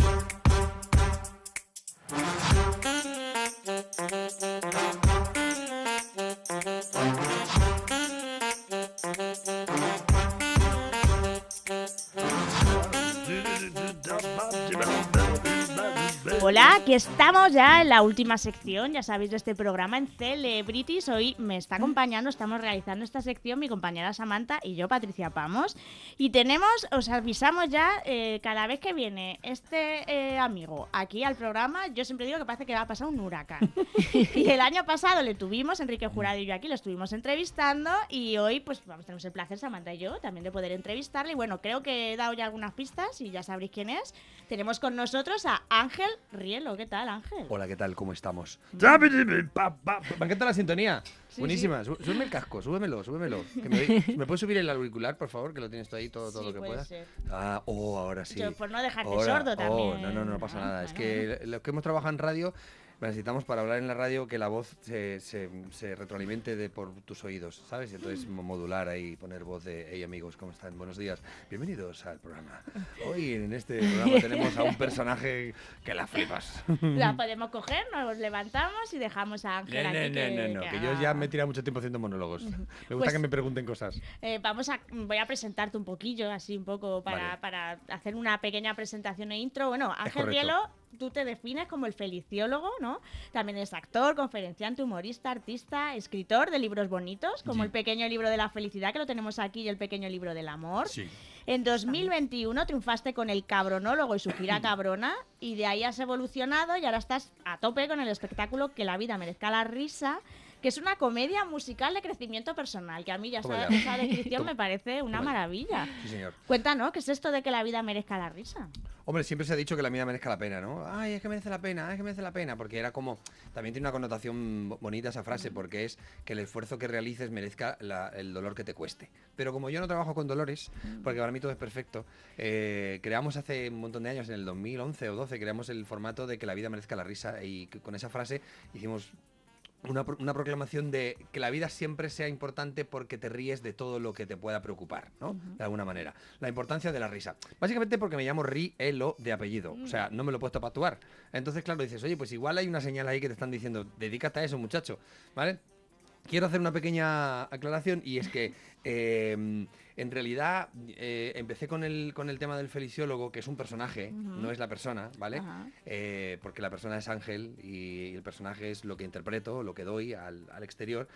you. Hola, aquí estamos ya en la última sección, ya sabéis, de este programa en Celebrities. Hoy me está acompañando, estamos realizando esta sección mi compañera Samantha y yo, Patricia Pamos. Y tenemos, os avisamos ya, eh, cada vez que viene este eh, amigo aquí al programa, yo siempre digo que parece que va a pasar un huracán. y el año pasado le tuvimos, Enrique Jurado y yo aquí, lo estuvimos entrevistando y hoy pues vamos, tenemos el placer, Samantha y yo, también de poder entrevistarle. Y bueno, creo que he dado ya algunas pistas y ya sabréis quién es. Tenemos con nosotros a Ángel Rielo. ¿Qué tal, Ángel? Hola, ¿qué tal? ¿Cómo estamos? Me encanta la sintonía. Buenísima. Súbeme el casco, súbemelo, súbemelo. me, puedes subir el auricular, por favor? Que lo tienes tú ahí todo, todo lo que puedas. Ah, oh, ahora sí. por no dejarte sordo oh, también. no, no, no, pasa nada. Es que los que hemos trabajado en radio necesitamos para hablar en la radio que la voz se, se, retroalimente de por tus oídos, ¿sabes? Y entonces modular ahí, poner voz de, hey amigos, ¿cómo están? Buenos días, bienvenidos al programa. Hoy en este programa tenemos a un personaje que la flipas. La podemos coger, nos levantamos y dejamos a Ángel no, aquí. No, no, no, que, yo ya me he tirado mucho tiempo haciendo monólogos. Me gusta pues que me pregunten cosas. Eh, vamos a, voy a presentarte un poquillo, así un poco, para, para hacer una pequeña presentación e intro. Bueno, Ángel Rielo tú te defines como el feliciólogo, ¿no? También es actor, conferenciante, humorista, artista, escritor de libros bonitos, como El pequeño libro de la felicidad, que lo tenemos aquí, y El pequeño libro del amor. Sí. En 2021 triunfaste con El cabronólogo y su gira cabrona, y de ahí has evolucionado y ahora estás a tope con el espectáculo Que la vida merezca la risa que es una comedia musical de crecimiento personal, que a mí ya esa, esa descripción me parece una maravilla. Sí, señor. Cuéntanos, ¿qué es esto de que la vida merezca la risa? Hombre, siempre se ha dicho que la vida merezca la pena, ¿no? Ay, es que merece la pena, es que merece la pena, porque era como, también tiene una connotación bonita esa frase, porque es que el esfuerzo que realices merezca el dolor que te cueste. Pero como yo no trabajo con dolores, porque para mí todo es perfecto, eh, creamos hace un montón de años, en el 2011 o 12, creamos el formato de que la vida merezca la risa y con esa frase hicimos una, una proclamación de que la vida siempre sea importante porque te ríes de todo lo que te pueda preocupar, ¿no? De alguna manera. La importancia de la risa. Básicamente porque me llamo Rielo de apellido. O sea, no me lo he puesto para actuar. Entonces, claro, dices, oye, pues igual hay una señal ahí que te están diciendo, dedícate a eso, muchacho, ¿vale? Quiero hacer una pequeña aclaración y es que eh, en realidad eh, empecé con el, con el tema del feliciólogo, que es un personaje, Ujú. no es la persona, ¿vale? Eh, porque la persona es Ángel y el personaje es lo que interpreto, lo que doy al, al exterior.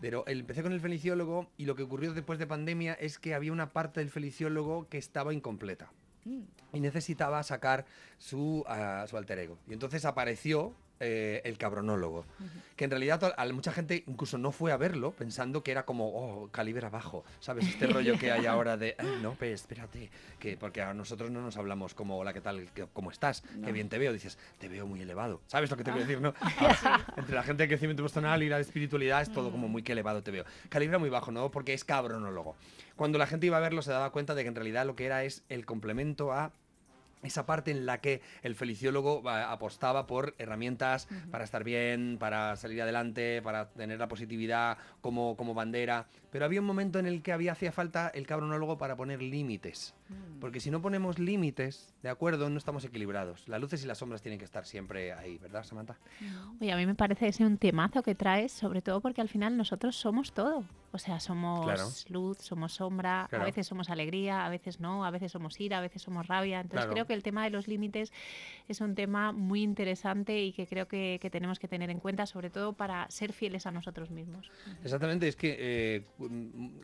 Pero empecé con el feliciólogo y lo que ocurrió después de pandemia es que había una parte del feliciólogo que estaba incompleta Mm. y necesitaba sacar su, ah, su alter ego. Y entonces apareció eh, el cabronólogo, que en realidad a mucha gente incluso no fue a verlo pensando que era como, oh, calibre abajo, ¿sabes? Este rollo que hay ahora de, "Ay, no, pero espérate, que porque a nosotros no nos hablamos como, hola, ¿qué tal? ¿Qué- ¿Cómo estás? Qué bien te veo. Dices, te veo muy elevado. ¿Sabes lo que te quiero decir, no? Entre la gente de crecimiento personal y la espiritualidad es todo como muy que elevado te veo. Calibre muy bajo, ¿no? Porque es cabronólogo. Cuando la gente iba a verlo se daba cuenta de que en realidad lo que era es el complemento a esa parte en la que el feliciólogo apostaba por herramientas para estar bien, para salir adelante, para tener la positividad como, como bandera. Pero había un momento en el que había hacía falta el cabronólogo para poner límites. Porque si no ponemos límites, de acuerdo, no estamos equilibrados. Las luces y las sombras tienen que estar siempre ahí, ¿verdad, Samantha? Oye, a mí me parece ese un temazo que traes, sobre todo porque al final nosotros somos todo. O sea, somos Claro. luz, somos sombra, Claro. a veces somos alegría, a veces no, a veces somos ira, a veces somos rabia. Entonces Claro. creo que el tema de los límites es un tema muy interesante y que creo que, que tenemos que tener en cuenta, sobre todo para ser fieles a nosotros mismos. Exactamente, es que eh, cu-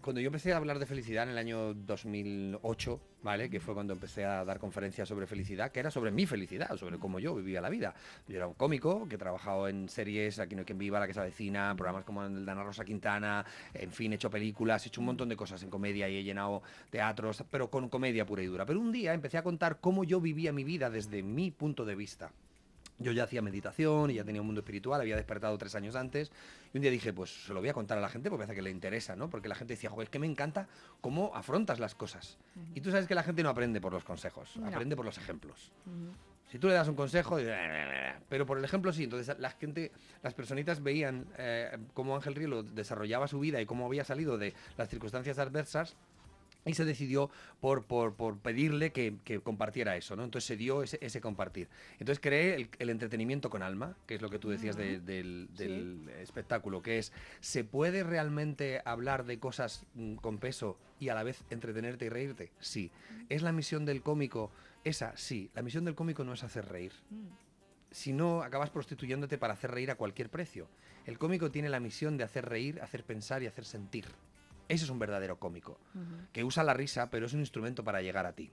cuando yo empecé a hablar de felicidad en el año 2008, ¿vale? Que fue cuando empecé a dar conferencias sobre felicidad, que era sobre mi felicidad, sobre cómo yo vivía la vida. Yo era un cómico que he trabajado en series, Aquí no hay quien viva, La que se avecina, programas como el de Ana Rosa Quintana, en fin, he hecho películas, he hecho un montón de cosas en comedia y he llenado teatros, pero con comedia pura y dura. Pero un día empecé a contar cómo yo vivía mi vida desde mi punto de vista. Yo ya hacía meditación y ya tenía un mundo espiritual, había despertado tres años antes. Y un día dije, pues se lo voy a contar a la gente porque parece que le interesa, ¿no? Porque la gente decía, joder, es que me encanta cómo afrontas las cosas. Y tú sabes que la gente no aprende por los consejos, No. aprende por los ejemplos. Si tú le das un consejo, pero por el ejemplo sí. Entonces la gente, las personitas veían eh, cómo Ángel Rielo desarrollaba su vida y cómo había salido de las circunstancias adversas y se decidió por, por, por pedirle que, que compartiera eso, ¿no? Entonces se dio ese, ese compartir. Entonces creé el, el entretenimiento con alma, que es lo que tú decías de- del, del espectáculo, que es, ¿se puede realmente hablar de cosas mm, con peso y a la vez entretenerte y reírte? Sí. ¿Es la misión del cómico esa? Sí. La misión del cómico no es hacer reír. Si no, acabas prostituyéndote para hacer reír a cualquier precio. El cómico tiene la misión de hacer reír, hacer pensar y hacer sentir. Ese es un verdadero cómico que usa la risa, pero es un instrumento para llegar a ti.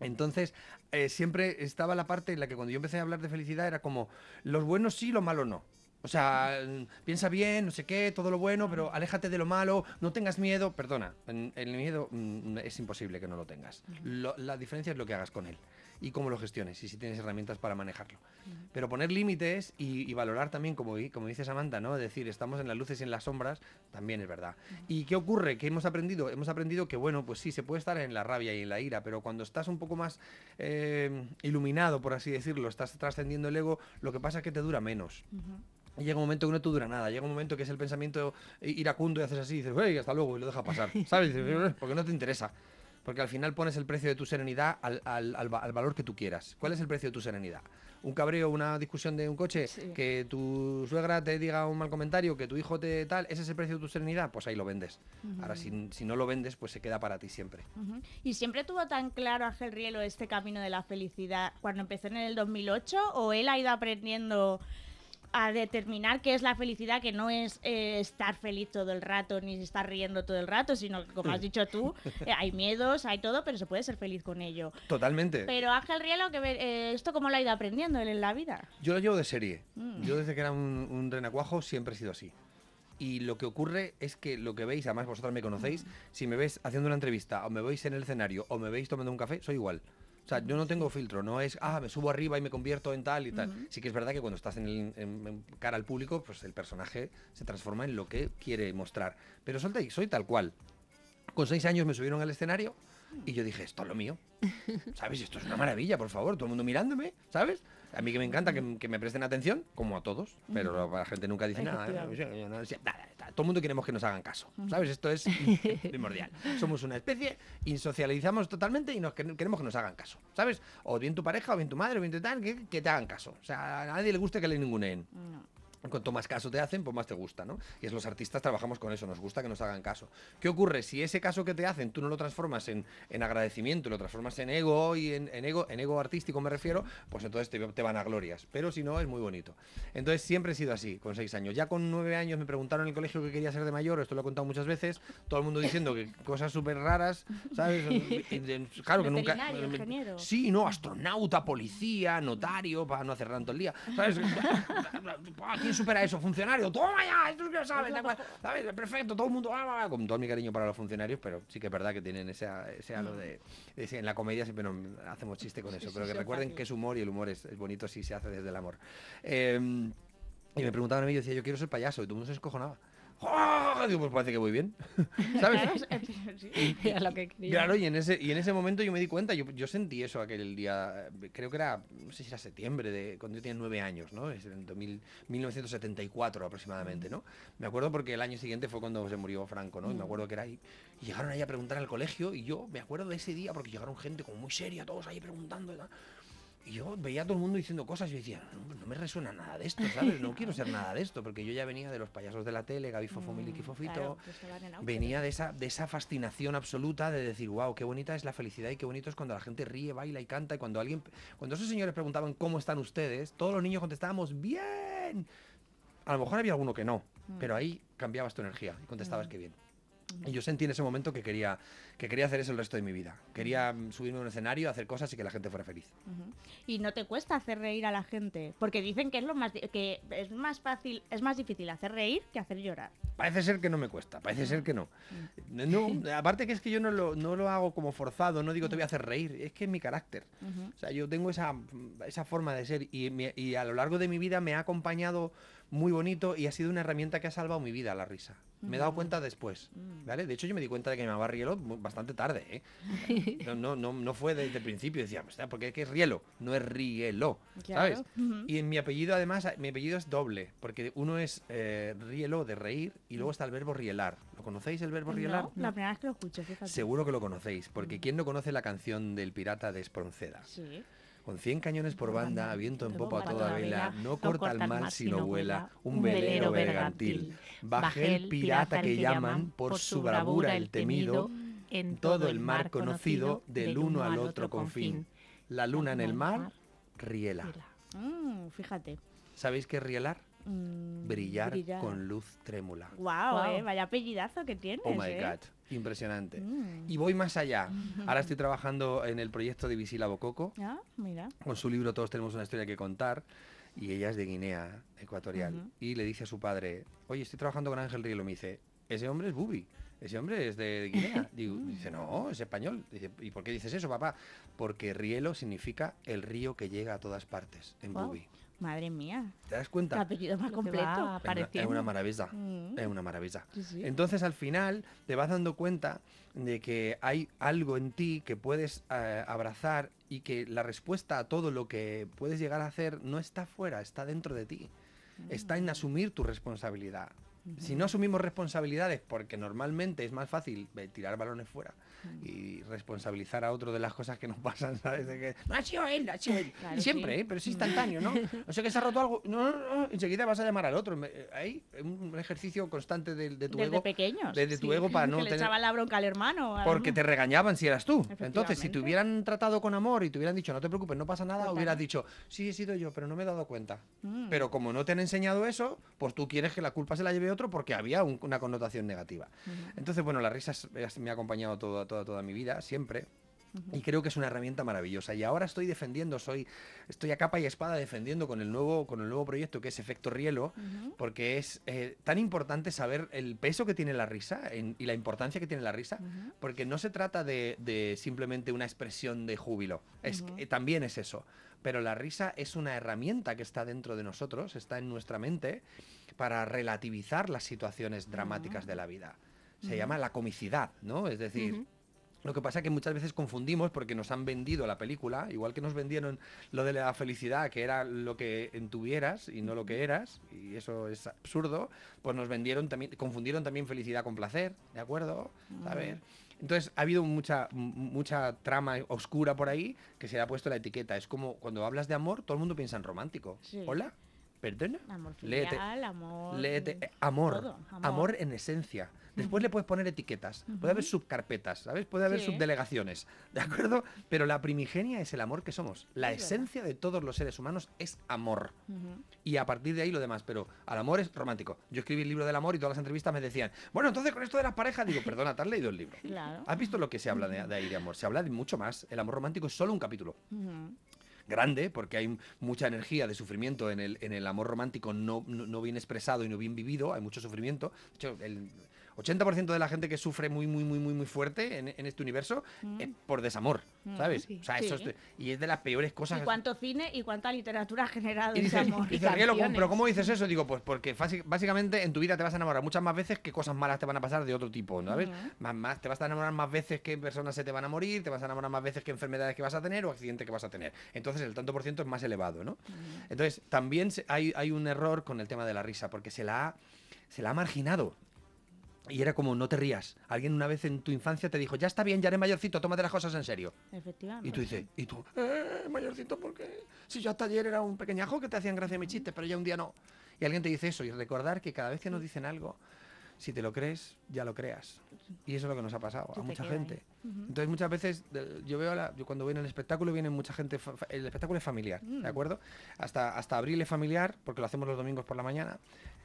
Entonces, eh, siempre estaba la parte en la que cuando yo empecé a hablar de felicidad era como, los buenos sí, lo malo no. O sea, piensa bien, no sé qué, todo lo bueno, pero aléjate de lo malo, no tengas miedo. Perdona, el miedo mm, es imposible que no lo tengas. Lo- la diferencia es lo que hagas con él y cómo lo gestiones y si tienes herramientas para manejarlo. Pero poner límites y, y valorar también, como dice Samantha, ¿no? decir, estamos en las luces y en las sombras, también es verdad. ¿Y qué ocurre? ¿Qué hemos aprendido? Hemos aprendido que, bueno, pues sí, se puede estar en la rabia y en la ira, pero cuando estás un poco más eh, iluminado, por así decirlo, estás trascendiendo el ego, lo que pasa es que te dura menos. Y llega un momento que no te dura nada, llega un momento que es el pensamiento iracundo y haces así y dices, hey, hasta luego, y lo dejas pasar, ¿sabes? Porque no te interesa. Porque al final pones el precio de tu serenidad al, al- al va- al valor que tú quieras. ¿Cuál es el precio de tu serenidad? ¿Un cabreo, una discusión de un coche? ¿Que tu suegra te diga un mal comentario? ¿Que tu hijo te tal? ¿Ese es el precio de tu serenidad? Pues ahí lo vendes. Ahora, si, si no lo vendes, pues se queda para ti siempre. ¿Y siempre tuvo tan claro Ángel Rielo este camino de la felicidad cuando empezó en el 2008 o él ha ido aprendiendo a determinar qué es la felicidad, que no es eh, estar feliz todo el rato ni estar riendo todo el rato, sino que, como has dicho tú, eh, hay miedos, hay todo, pero se puede ser feliz con ello. Totalmente. Pero Ángel Rielo, que eh, ¿esto cómo lo ha ido aprendiendo él en la vida? Yo lo llevo de serie. Mm. Yo desde que era un, un renacuajo siempre he sido así. Y lo que ocurre es que lo que veis, además vosotros me conocéis, si me ves haciendo una entrevista o me veis en el escenario o me veis tomando un café, soy igual. O sea, yo no tengo filtro, no es, ah, me subo arriba y me convierto en tal y tal. Sí que es verdad que cuando estás en, el- en- en cara al público, pues el personaje se transforma en lo que quiere mostrar. Pero soy, soy tal cual. Con seis años me subieron al escenario Y yo dije, esto es lo mío. ¿Sabes? Esto es una maravilla, por favor. Todo el mundo mirándome, ¿sabes? A mí que me encanta que, que me presten atención, como a todos, pero la gente nunca dice nada. ¿eh? Efectivamente. Nada, nada, Todo el mundo queremos que nos hagan caso, ¿sabes? Esto es primordial. Somos una especie, insocializamos totalmente y nos quer- queremos que nos hagan caso, ¿sabes? O bien tu pareja, o bien tu madre, o bien tu tal, que, que te hagan caso. O sea, a nadie le gusta que le ninguneen. No. Cuanto más caso te hacen, pues más te gusta, ¿no? Y es los artistas trabajamos con eso, nos gusta que nos hagan caso. ¿Qué ocurre? Si ese caso que te hacen tú no lo transformas en, en agradecimiento, lo transformas en ego y en, en ego, en ego artístico me refiero, pues entonces te, te van a glorias. Pero si no, es muy bonito. Entonces siempre he sido así, con seis años. Ya con nueve años me preguntaron en el colegio que quería ser de mayor, esto lo he contado muchas veces, todo el mundo diciendo que cosas súper raras, ¿sabes? Claro que nunca... Ingeniero. Sí, no, astronauta, policía, notario, para no hacer tanto el día. ¿Sabes? ¿Quién supera eso? Funcionario, toma ya, esto es que lo sabes. Perfecto, todo el mundo, ah, con todo mi cariño para los funcionarios, pero sí que es verdad que tienen ese, ese halo de, de- En la comedia siempre nos hacemos chiste con eso, pero que recuerden que es humor y el humor es, es bonito si se hace desde el amor. Eh, y me preguntaban a mí, yo decía, yo quiero ser payaso, y todo el mundo se escojonaba. ¡Ah! Digo, pues parece que voy bien. ¿Sabes? Sí. Era lo que quería. Claro, y en ese, y en ese momento yo me di cuenta, yo, yo sentí eso aquel día, eh, creo que era, no sé si era septiembre, de, cuando yo tenía nueve años, ¿no? Es en 2000 1974 aproximadamente, ¿no? Me acuerdo porque el año siguiente fue cuando se murió Franco, ¿no? Y me acuerdo que era ahí. Y llegaron ahí a preguntar al colegio y yo me acuerdo de ese día porque llegaron gente como muy seria, todos ahí preguntando y tal. Y yo veía a todo el mundo diciendo cosas y yo decía, no, no me resuena nada de esto, ¿sabes? No quiero ser nada de esto, porque yo ya venía de los payasos de la tele, Gaby Fofo, Miliki Fofito, Claro, venía de esa, de esa fascinación absoluta de decir, wow, qué bonita es la felicidad y qué bonito es cuando la gente ríe, baila y canta. Y cuando alguien, cuando esos señores preguntaban cómo están ustedes, todos los niños contestábamos, bien. A lo mejor había alguno que no, pero ahí cambiabas tu energía y contestabas que bien. Y yo sentí en ese momento que quería, que quería hacer eso el resto de mi vida. Quería mm, subirme a un escenario, hacer cosas y que la gente fuera feliz. Ujú. Y no te cuesta hacer reír a la gente, porque dicen que es lo más que es más fácil, es más difícil hacer reír que hacer llorar. Parece ser que no me cuesta, parece ser que no. No, aparte que es que yo no lo, no lo hago como forzado, no digo te voy a hacer reír, es que es mi carácter. Ujú. O sea, yo tengo esa, esa forma de ser y, y a lo largo de mi vida me ha acompañado muy bonito y ha sido una herramienta que ha salvado mi vida, la risa. Me he dado cuenta después, ¿vale? De hecho, yo me di cuenta de que me llamaba Rielo mu- bastante tarde, ¿eh? No, no, no, no fue desde el principio, decía, "Hostia, porque es que es Rielo, no es Rielo, ¿sabes? Claro. Y en mi apellido, además, mi apellido es doble, porque uno es eh, Rielo, de reír, y luego está el verbo rielar. ¿Lo conocéis, el verbo rielar? No, la primera vez que lo escucho, fíjate. Seguro que lo conocéis, porque ¿quién no conoce la canción del pirata de Espronceda? Sí. Con 100 cañones por banda, viento en popa a toda vela, no no corta el mar si no vuela, un velero bergantil. Bajé el pirata que llaman, por su bravura el temido, en todo el mar conocido, del uno al otro confín. La luna en el mar, riela. Mm, fíjate. ¿Sabéis qué es rielar? Mm, Brillar, con luz trémula. Guau, Guau. eh, vaya apellidazo que tienes. Oh my eh. god, impresionante. Mm. Y voy más allá. Ahora estoy trabajando en el proyecto de Visila Bococo. Ah, mira. con su libro Todos tenemos una historia que contar y ella es de Guinea Ecuatorial y le dice a su padre, oye, estoy trabajando con Ángel Rielo, me dice, ese hombre es Bubi, ese hombre es de Guinea. Digo, dice, no, es español. Dice, ¿y por qué dices eso, papá? Porque Rielo significa el río que llega a todas partes en Guau. Bubi. Madre mía. ¿Te das cuenta? apellido más completo. Es una- Es apareciendo. una maravilla. Mm. Es una maravilla. Sí, sí. Entonces al final te vas dando cuenta de que hay algo en ti que puedes eh, abrazar y que la respuesta a todo lo que puedes llegar a hacer no está fuera, está dentro de ti. Está en asumir tu responsabilidad. Si no asumimos responsabilidades, porque normalmente es más fácil eh, tirar balones fuera y responsabilizar a otro de las cosas que nos pasan, ¿sabes? De que, no ha sido él, ha sido él. Claro, siempre, sí. ¿eh? pero es instantáneo, ¿no? O sea que se ha roto algo, no, no, no, enseguida vas a llamar al otro. Ahí, un ejercicio constante de, de tu Desde ego. pequeños. Desde tu sí. ego para no que le tener... echaban la bronca al hermano. al- Porque te regañaban si eras tú. Entonces, si te hubieran tratado con amor y te hubieran dicho, no te preocupes, no pasa nada, Total. hubieras dicho, sí, he sido yo, pero no me he dado cuenta. Mm. Pero como no te han enseñado eso, pues tú quieres que la culpa se la lleve otro porque había un- una connotación negativa. Entonces, bueno, la risa es- es- me ha acompañado toda, toda, toda mi vida, siempre. Y creo que es una herramienta maravillosa. Y ahora estoy defendiendo, soy, estoy a capa y espada defendiendo con el nuevo, con el nuevo proyecto que es Efecto Rielo, porque es eh, tan importante saber el peso que tiene la risa en- y la importancia que tiene la risa, porque no se trata de, de simplemente una expresión de júbilo, es, también es eso. Pero la risa es una herramienta que está dentro de nosotros, está en nuestra mente, para relativizar las situaciones dramáticas de la vida. Se llama la comicidad, ¿no? Es decir, Lo que pasa es que muchas veces confundimos porque nos han vendido la película, igual que nos vendieron lo de la felicidad, que era lo que tuvieras y no lo que eras, y eso es absurdo, pues nos vendieron también, confundieron también felicidad con placer, ¿de acuerdo? A ver. Entonces ha habido mucha, mucha trama oscura por ahí que se le ha puesto la etiqueta. Es como cuando hablas de amor, todo el mundo piensa en romántico. Sí. Hola, perdona. Amor Léete. filial, amor... Léete, eh, amor, todo, amor, amor. en esencia. Después le puedes poner etiquetas, puede haber subcarpetas, ¿sabes? Puede haber Sí. subdelegaciones, ¿de acuerdo? Pero la primigenia es el amor que somos. La Es verdad. esencia de todos los seres humanos es amor. Ujú. Y a partir de ahí lo demás, pero al amor es romántico. Yo escribí el libro del amor y todas las entrevistas me decían, bueno, entonces con esto de las parejas, digo, perdona, ¿te has leído el libro? Claro. ¿Has visto lo que se habla de, de ahí de amor? Se habla de mucho más. El amor romántico es solo un capítulo. Grande, porque hay mucha energía de sufrimiento en el, en el amor romántico no, no, no bien expresado y no bien vivido, hay mucho sufrimiento. De hecho, el 80% de la gente que sufre muy, muy, muy, muy, muy fuerte en, en este universo es por desamor, Mm, ¿sabes? sí. O sea, eso es y es de las peores cosas. Y cuánto cine y cuánta literatura ha generado Y ese dices, amor. y dices, Rielo, ¿cómo- canciones. pero ¿cómo dices eso? Digo, pues porque básicamente en tu vida te vas a enamorar muchas más veces que cosas malas te van a pasar de otro tipo, ¿sabes? Más, más, te vas a enamorar más veces que personas se te van a morir, te vas a enamorar más veces que enfermedades que vas a tener o accidentes que vas a tener. Entonces el tanto por ciento es más elevado, ¿no? Entonces también hay, hay un error con el tema de la risa, porque se la ha, se la ha marginado. Y era como, no te rías. Alguien una vez en tu infancia te dijo, ya está bien, ya eres mayorcito, tómate las cosas en serio. Efectivamente. Y tú dices, ¿y tú? Eh, mayorcito, ¿por qué? Si yo hasta ayer era un pequeñajo que te hacían gracia mis chistes, pero ya un día no. Y alguien te dice eso, y recordar que cada vez que nos dicen algo, si te lo crees, ya lo creas. Y eso es lo que nos ha pasado a mucha gente. Entonces muchas veces yo veo, la- yo cuando viene el espectáculo, viene mucha gente, el espectáculo es familiar, Mm. ¿de acuerdo? Hasta, hasta abril es familiar, porque lo hacemos los domingos por la mañana.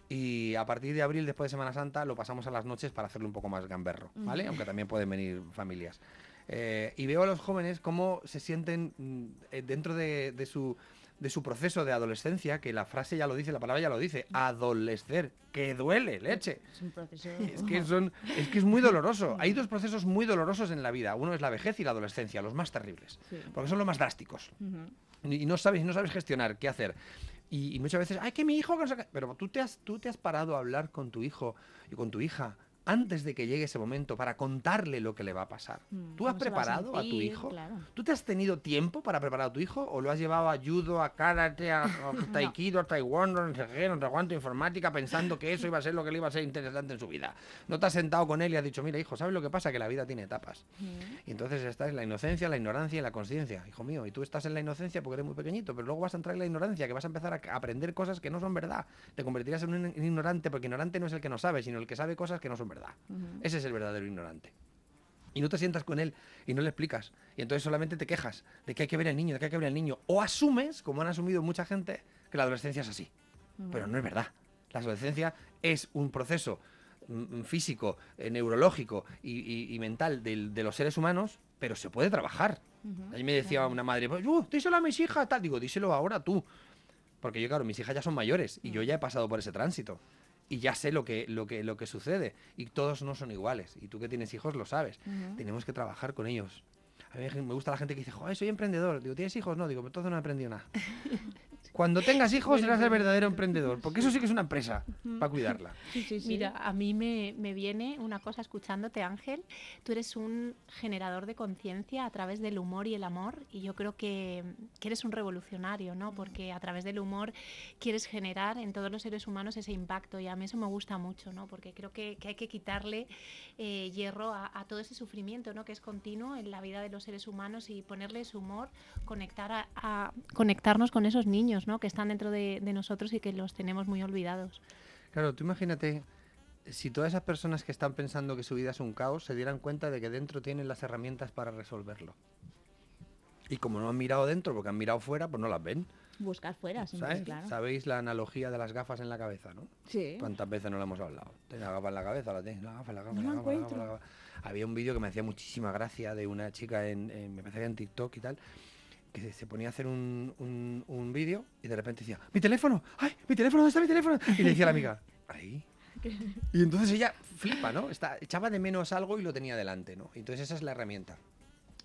Y a partir de abril, después de Semana Santa, lo pasamos a las noches para hacerlo un poco más gamberro, ¿vale? Aunque también pueden venir familias. Eh, y veo a los jóvenes cómo se sienten mm, eh, dentro de, de su, de su proceso de adolescencia, que la frase ya lo dice, la palabra ya lo dice, adolescer, que duele, leche. Es un proceso... Es que, son, es que es muy doloroso. Hay dos procesos muy dolorosos en la vida. Uno es la vejez y la adolescencia, los más terribles. Sí. Porque son los más drásticos. Ujú. Y no sabes, no sabes gestionar qué hacer. Y, y muchas veces, ay, que mi hijo... que no sé qué". Pero tú te, has, tú te has parado a hablar con tu hijo y con tu hija antes de que llegue ese momento para contarle lo que le va a pasar. Mm, ¿Tú has a preparado a, tu hijo? claro. ¿Tú te has tenido tiempo para preparar a tu hijo? ¿O lo has llevado a judo, a karate, a, a taekwondo, a taekwondo, no sé qué, no sé cuánto, informática, pensando que eso iba a ser lo que le iba a ser interesante en su vida? No te has sentado con él y has dicho, mira, hijo, ¿sabes lo que pasa? Que la vida tiene etapas. Y entonces estás en la inocencia, la ignorancia y la conciencia, hijo mío. Y tú estás en la inocencia porque eres muy pequeñito, pero luego vas a entrar en la ignorancia, que vas a empezar a aprender cosas que no son verdad. Te convertirás en un ignorante, porque ignorante no es el que no sabe, sino el que sabe cosas que no son verdad. Ese es el verdadero ignorante. Y no te sientas con él y no le explicas. Y entonces solamente te quejas de que hay que ver al niño, de que hay que ver al niño. O asumes, como han asumido mucha gente, que la adolescencia es así. Pero no es verdad. La adolescencia es un proceso mm, físico, eh, neurológico y, y- y mental del- de, los seres humanos, pero se puede trabajar. A mí me decía una madre, pues, "Uh, díselo a mis hijas, tal. Digo, díselo ahora tú. Porque yo, claro, mis hijas ya son mayores y yo ya he pasado por ese tránsito. Y ya sé lo que, lo, que, lo que sucede. Y todos no son iguales. Y tú que tienes hijos lo sabes. Tenemos que trabajar con ellos. A mí me gusta la gente que dice, joder, soy emprendedor. Digo, ¿tienes hijos? No, digo, entonces no he aprendido nada. Cuando tengas hijos serás el verdadero emprendedor. Porque eso sí que es una empresa para cuidarla. Sí, sí, sí. Mira, a mí me, me viene una cosa escuchándote, Ángel. Tú eres un generador de conciencia a través del humor y el amor y yo creo que, que eres un revolucionario, ¿no? Porque a través del humor quieres generar en todos los seres humanos ese impacto y a mí eso me gusta mucho, ¿no? Porque creo que, que hay que quitarle eh, hierro a, a todo ese sufrimiento, ¿no? Que es continuo en la vida de los seres humanos y ponerles humor, conectar a, a- conectarnos con esos niños, ¿no? Que están dentro de, de nosotros y que los tenemos muy olvidados. Claro, tú imagínate si todas esas personas que están pensando que su vida es un caos se dieran cuenta de que dentro tienen las herramientas para resolverlo. Y como no han mirado dentro porque han mirado fuera, pues no las ven. Buscar fuera, ¿sabes? claro. Sabéis la analogía de las gafas en la cabeza, ¿no? Sí. ¿Cuántas veces no lo hemos hablado? Tienes la gafa en la cabeza, la tienes, la gafa, la gafa, No la la gafa, la gafa, encuentro. la gafa. Había un vídeo que me hacía muchísima gracia de una chica en, en- me parece que en TikTok y tal, se ponía a hacer un, un, un vídeo y de repente decía, ¡mi teléfono! ¡Ay, mi teléfono! ¿Dónde está mi teléfono? Y le decía a la amiga, ahí. Y entonces ella flipa, ¿no? Está, echaba de menos algo y lo tenía delante, ¿no? Entonces esa es la herramienta.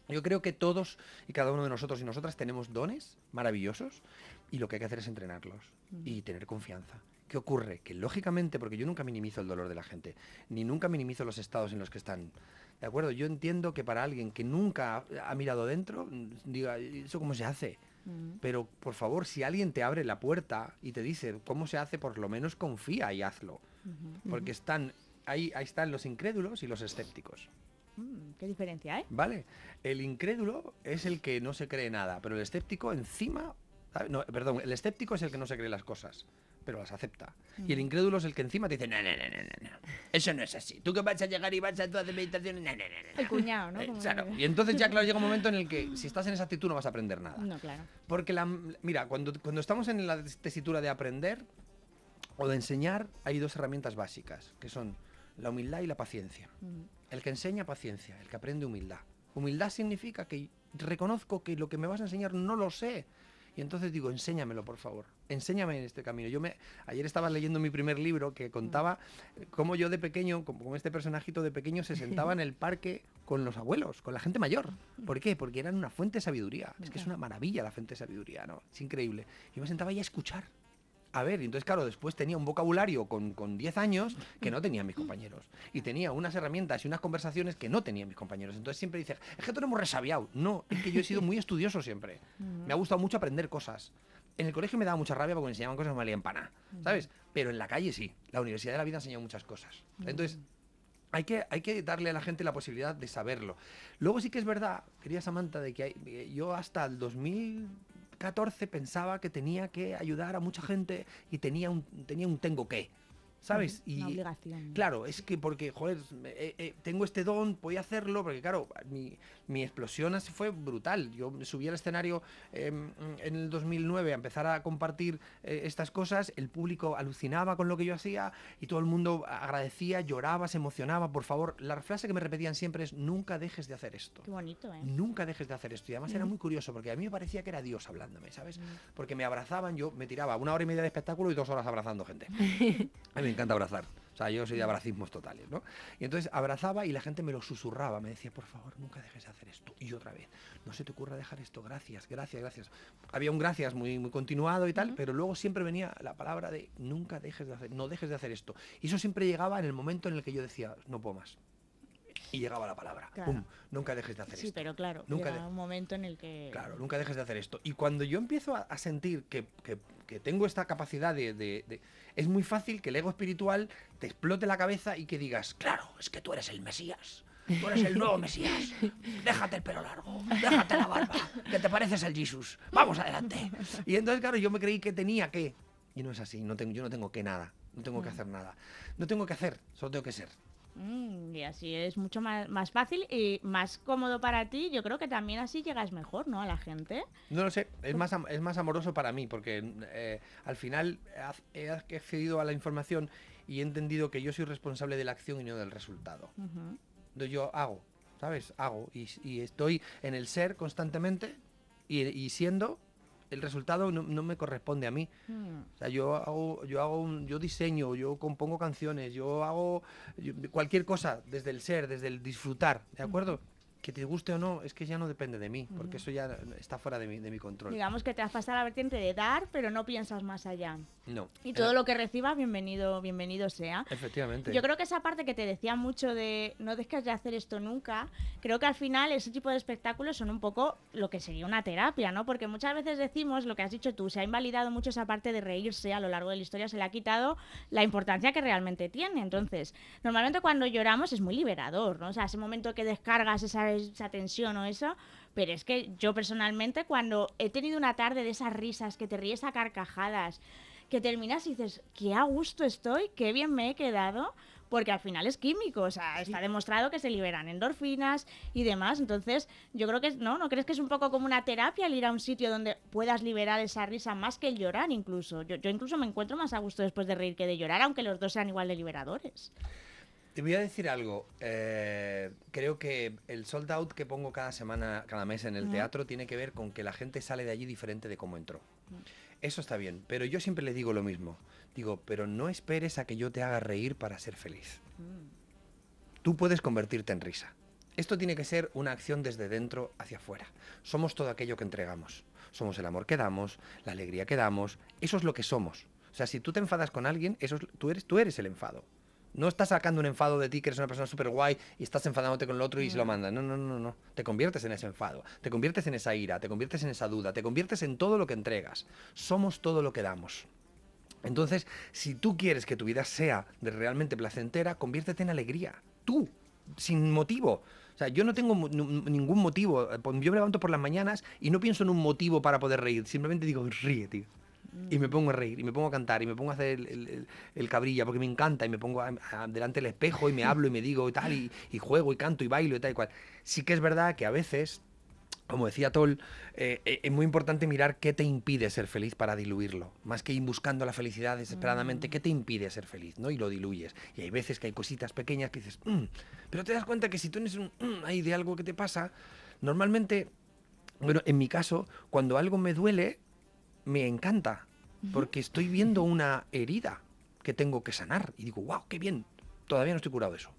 Yo creo que todos y cada uno de nosotros y nosotras tenemos dones maravillosos y lo que hay que hacer es entrenarlos y tener confianza. ¿Qué ocurre? Que lógicamente, porque yo nunca minimizo el dolor de la gente, ni nunca minimizo los estados en los que están. ¿De acuerdo? Yo entiendo que para alguien que nunca ha, mirado dentro, diga, ¿eso cómo se hace? Mm. Pero por favor, si alguien te abre la puerta y te dice cómo se hace, por lo menos confía y hazlo. Porque están ahí, ahí están los incrédulos y los escépticos. Mm, ¿Qué diferencia hay? ¿Vale? El incrédulo es el que no se cree nada, pero el escéptico encima... No, perdón, el escéptico es el que no se cree las cosas, pero las acepta. Y el incrédulo es el que encima te dice, no, no, no, no, no, no, eso no es así. Tú que vas a llegar y vas a hacer meditación, no, no, no, no, El no". cuñado, ¿no? Eh, claro. Y entonces ya, claro, llega un momento en el que si estás en esa actitud no vas a aprender nada. No, claro. Porque la, mira, cuando, cuando estamos en la tesitura de aprender o de enseñar, hay dos herramientas básicas, que son la humildad y la paciencia. Mm. El que enseña paciencia, el que aprende humildad. Humildad significa que reconozco que lo que me vas a enseñar no lo sé. Y entonces digo, enséñamelo, por favor. Enséñame en este camino. Yo me ayer estaba leyendo mi primer libro que contaba cómo yo de pequeño, como como este personajito de pequeño se sentaba en el parque con los abuelos, con la gente mayor. ¿Por qué? Porque eran una fuente de sabiduría. Es que es una maravilla la fuente de sabiduría, ¿no? Es increíble. Yo me sentaba ahí a escuchar. A ver, entonces, claro, después tenía un vocabulario con, con 10 años que no tenían mis compañeros. Y tenía unas herramientas y unas conversaciones que no tenían mis compañeros. Entonces siempre dice, es que tú eres muy resabiado. No, es que yo he sido muy estudioso siempre. Me ha gustado mucho aprender cosas. En el colegio me daba mucha rabia porque me enseñaban cosas que me valían pana, ¿sabes? Pero en la calle sí. La Universidad de la Vida enseña muchas cosas. Entonces, hay que, hay que darle a la gente la posibilidad de saberlo. Luego sí que es verdad, quería Samantha, de que hay- eh, yo hasta el 2014 pensaba que tenía que ayudar a mucha gente y tenía un, tenía un tengo que, ¿sabes? Una Y obligación. Claro, es que porque, joder, eh, eh, tengo este don, voy a hacerlo, porque claro, mi, mi explosión así fue brutal. Yo subí al escenario em, en el 2009 a empezar a compartir eh, estas cosas, el público alucinaba con lo que yo hacía y todo el mundo agradecía, lloraba, se emocionaba. Por favor, la frase que me repetían siempre es, nunca dejes de hacer esto. Qué bonito, ¿eh? Nunca dejes de hacer esto. Y además era muy curioso porque a mí me parecía que era Dios hablándome, ¿sabes? Porque me abrazaban, yo me tiraba una hora y media de espectáculo y dos horas abrazando gente. A mí encanta abrazar. O sea, yo soy de abracismos totales, ¿no? Y entonces abrazaba y la gente me lo susurraba, me decía, por favor, nunca dejes de hacer esto. Y otra vez, no se te ocurra dejar esto, gracias, gracias, gracias. Había un gracias muy, muy continuado y tal, pero luego siempre venía la palabra de nunca dejes de hacer, no dejes de hacer esto. Y eso siempre llegaba en el momento en el que yo decía, no puedo más. Y llegaba la palabra, Claro. ¡pum! Nunca dejes de hacer Sí, esto. pero claro, Nunca llega de- un momento en el que... Claro, nunca dejes de hacer esto. Y cuando yo empiezo a, a sentir que, que- que tengo esta capacidad de, de- de- Es muy fácil que el ego espiritual te explote la cabeza y que digas, claro, es que tú eres el Mesías. Tú eres el nuevo Mesías. Déjate el pelo largo. Déjate la barba. Que te pareces al Jesús. Vamos adelante. Y entonces, claro, yo me creí que tenía que. Y no es así. No tengo, yo no tengo que nada. No tengo que hacer nada. No tengo que hacer. Solo tengo que ser. Mm, y así es mucho más, más fácil y más cómodo para ti. Yo creo que también así llegas mejor, ¿no? A la gente. No lo sé, es más, am- es más amoroso para mí, porque eh, al final he accedido a la información y he entendido que yo soy responsable de la acción y no del resultado. Entonces yo hago, ¿sabes? Hago y, y estoy en el ser constantemente y, y siendo, el resultado no, no me corresponde a mí. Mm. O sea, yo hago, yo hago un- yo diseño, yo compongo canciones, yo hago yo- cualquier cosa desde el ser, desde el disfrutar, ¿de acuerdo? Que te guste o no, es que ya no depende de mí, porque eso ya está fuera de mi, de mi control. Digamos que te has pasado a la vertiente de dar, pero no piensas más allá. No. Y todo Eh, lo que recibas, bienvenido, bienvenido sea. Efectivamente. Yo creo que esa parte que te decía mucho de no dejes de hacer esto nunca, creo que al final ese tipo de espectáculos son un poco lo que sería una terapia, ¿no? Porque muchas veces decimos lo que has dicho tú, se ha invalidado mucho esa parte de reírse a lo largo de la historia, se le ha quitado la importancia que realmente tiene. Entonces, normalmente cuando lloramos es muy liberador, ¿no? O sea, ese momento que descargas esa, esa tensión o eso, pero es que yo personalmente cuando he tenido una tarde de esas risas, que te ríes a carcajadas, que terminas y dices, qué a gusto estoy, qué bien me he quedado, porque al final es químico, o sea, está demostrado que se liberan endorfinas y demás, entonces yo creo que, es- ¿no? ¿No crees que es un poco como una terapia el ir a un sitio donde puedas liberar esa risa más que el llorar incluso? Yo, yo incluso me encuentro más a gusto después de reír que de llorar, aunque los dos sean igual de liberadores. Te voy a decir algo. eh, creo que el sold out que pongo cada semana, cada mes en el teatro tiene que ver con que la gente sale de allí diferente de cómo entró. Eso está bien, pero yo siempre le digo lo mismo. Digo, pero no esperes a que yo te haga reír para ser feliz. Tú puedes convertirte en risa. Esto tiene que ser una acción desde dentro hacia afuera. Somos todo aquello que entregamos. Somos el amor que damos, la alegría que damos. Eso es lo que somos. O sea, si tú te enfadas con alguien, eso es- tú, eres, tú eres el enfado. No estás sacando un enfado de ti, que eres una persona súper guay y estás enfadándote con el otro y se lo mandas. No, no, no, no. Te conviertes en ese enfado, te conviertes en esa ira, te conviertes en esa duda, te conviertes en todo lo que entregas. Somos todo lo que damos. Entonces, si tú quieres que tu vida sea de realmente placentera, conviértete en alegría. Tú, sin motivo. O sea, yo no tengo ningún motivo. Yo me levanto por las mañanas y no pienso en un motivo para poder reír. Simplemente digo, ríe, tío. Y me pongo a reír, y me pongo a cantar, y me pongo a hacer el, el- el- cabrilla, porque me encanta, y me pongo a- a- delante del espejo y me hablo y me digo y tal, y, y juego y canto y bailo y tal y cual. Sí que es verdad que a veces como decía Toll, eh, eh, es muy importante mirar qué te impide ser feliz para diluirlo. Más que ir buscando la felicidad desesperadamente, ¿qué te impide ser feliz? ¿no? Y lo diluyes. Y hay veces que hay cositas pequeñas que dices, "Mm", pero te das cuenta que si tú tienes un "Mm" ahí de algo que te pasa, normalmente, bueno, en mi caso, cuando algo me duele, me encanta. Porque estoy viendo una herida que tengo que sanar. Y digo, wow, qué bien. Todavía no estoy curado de eso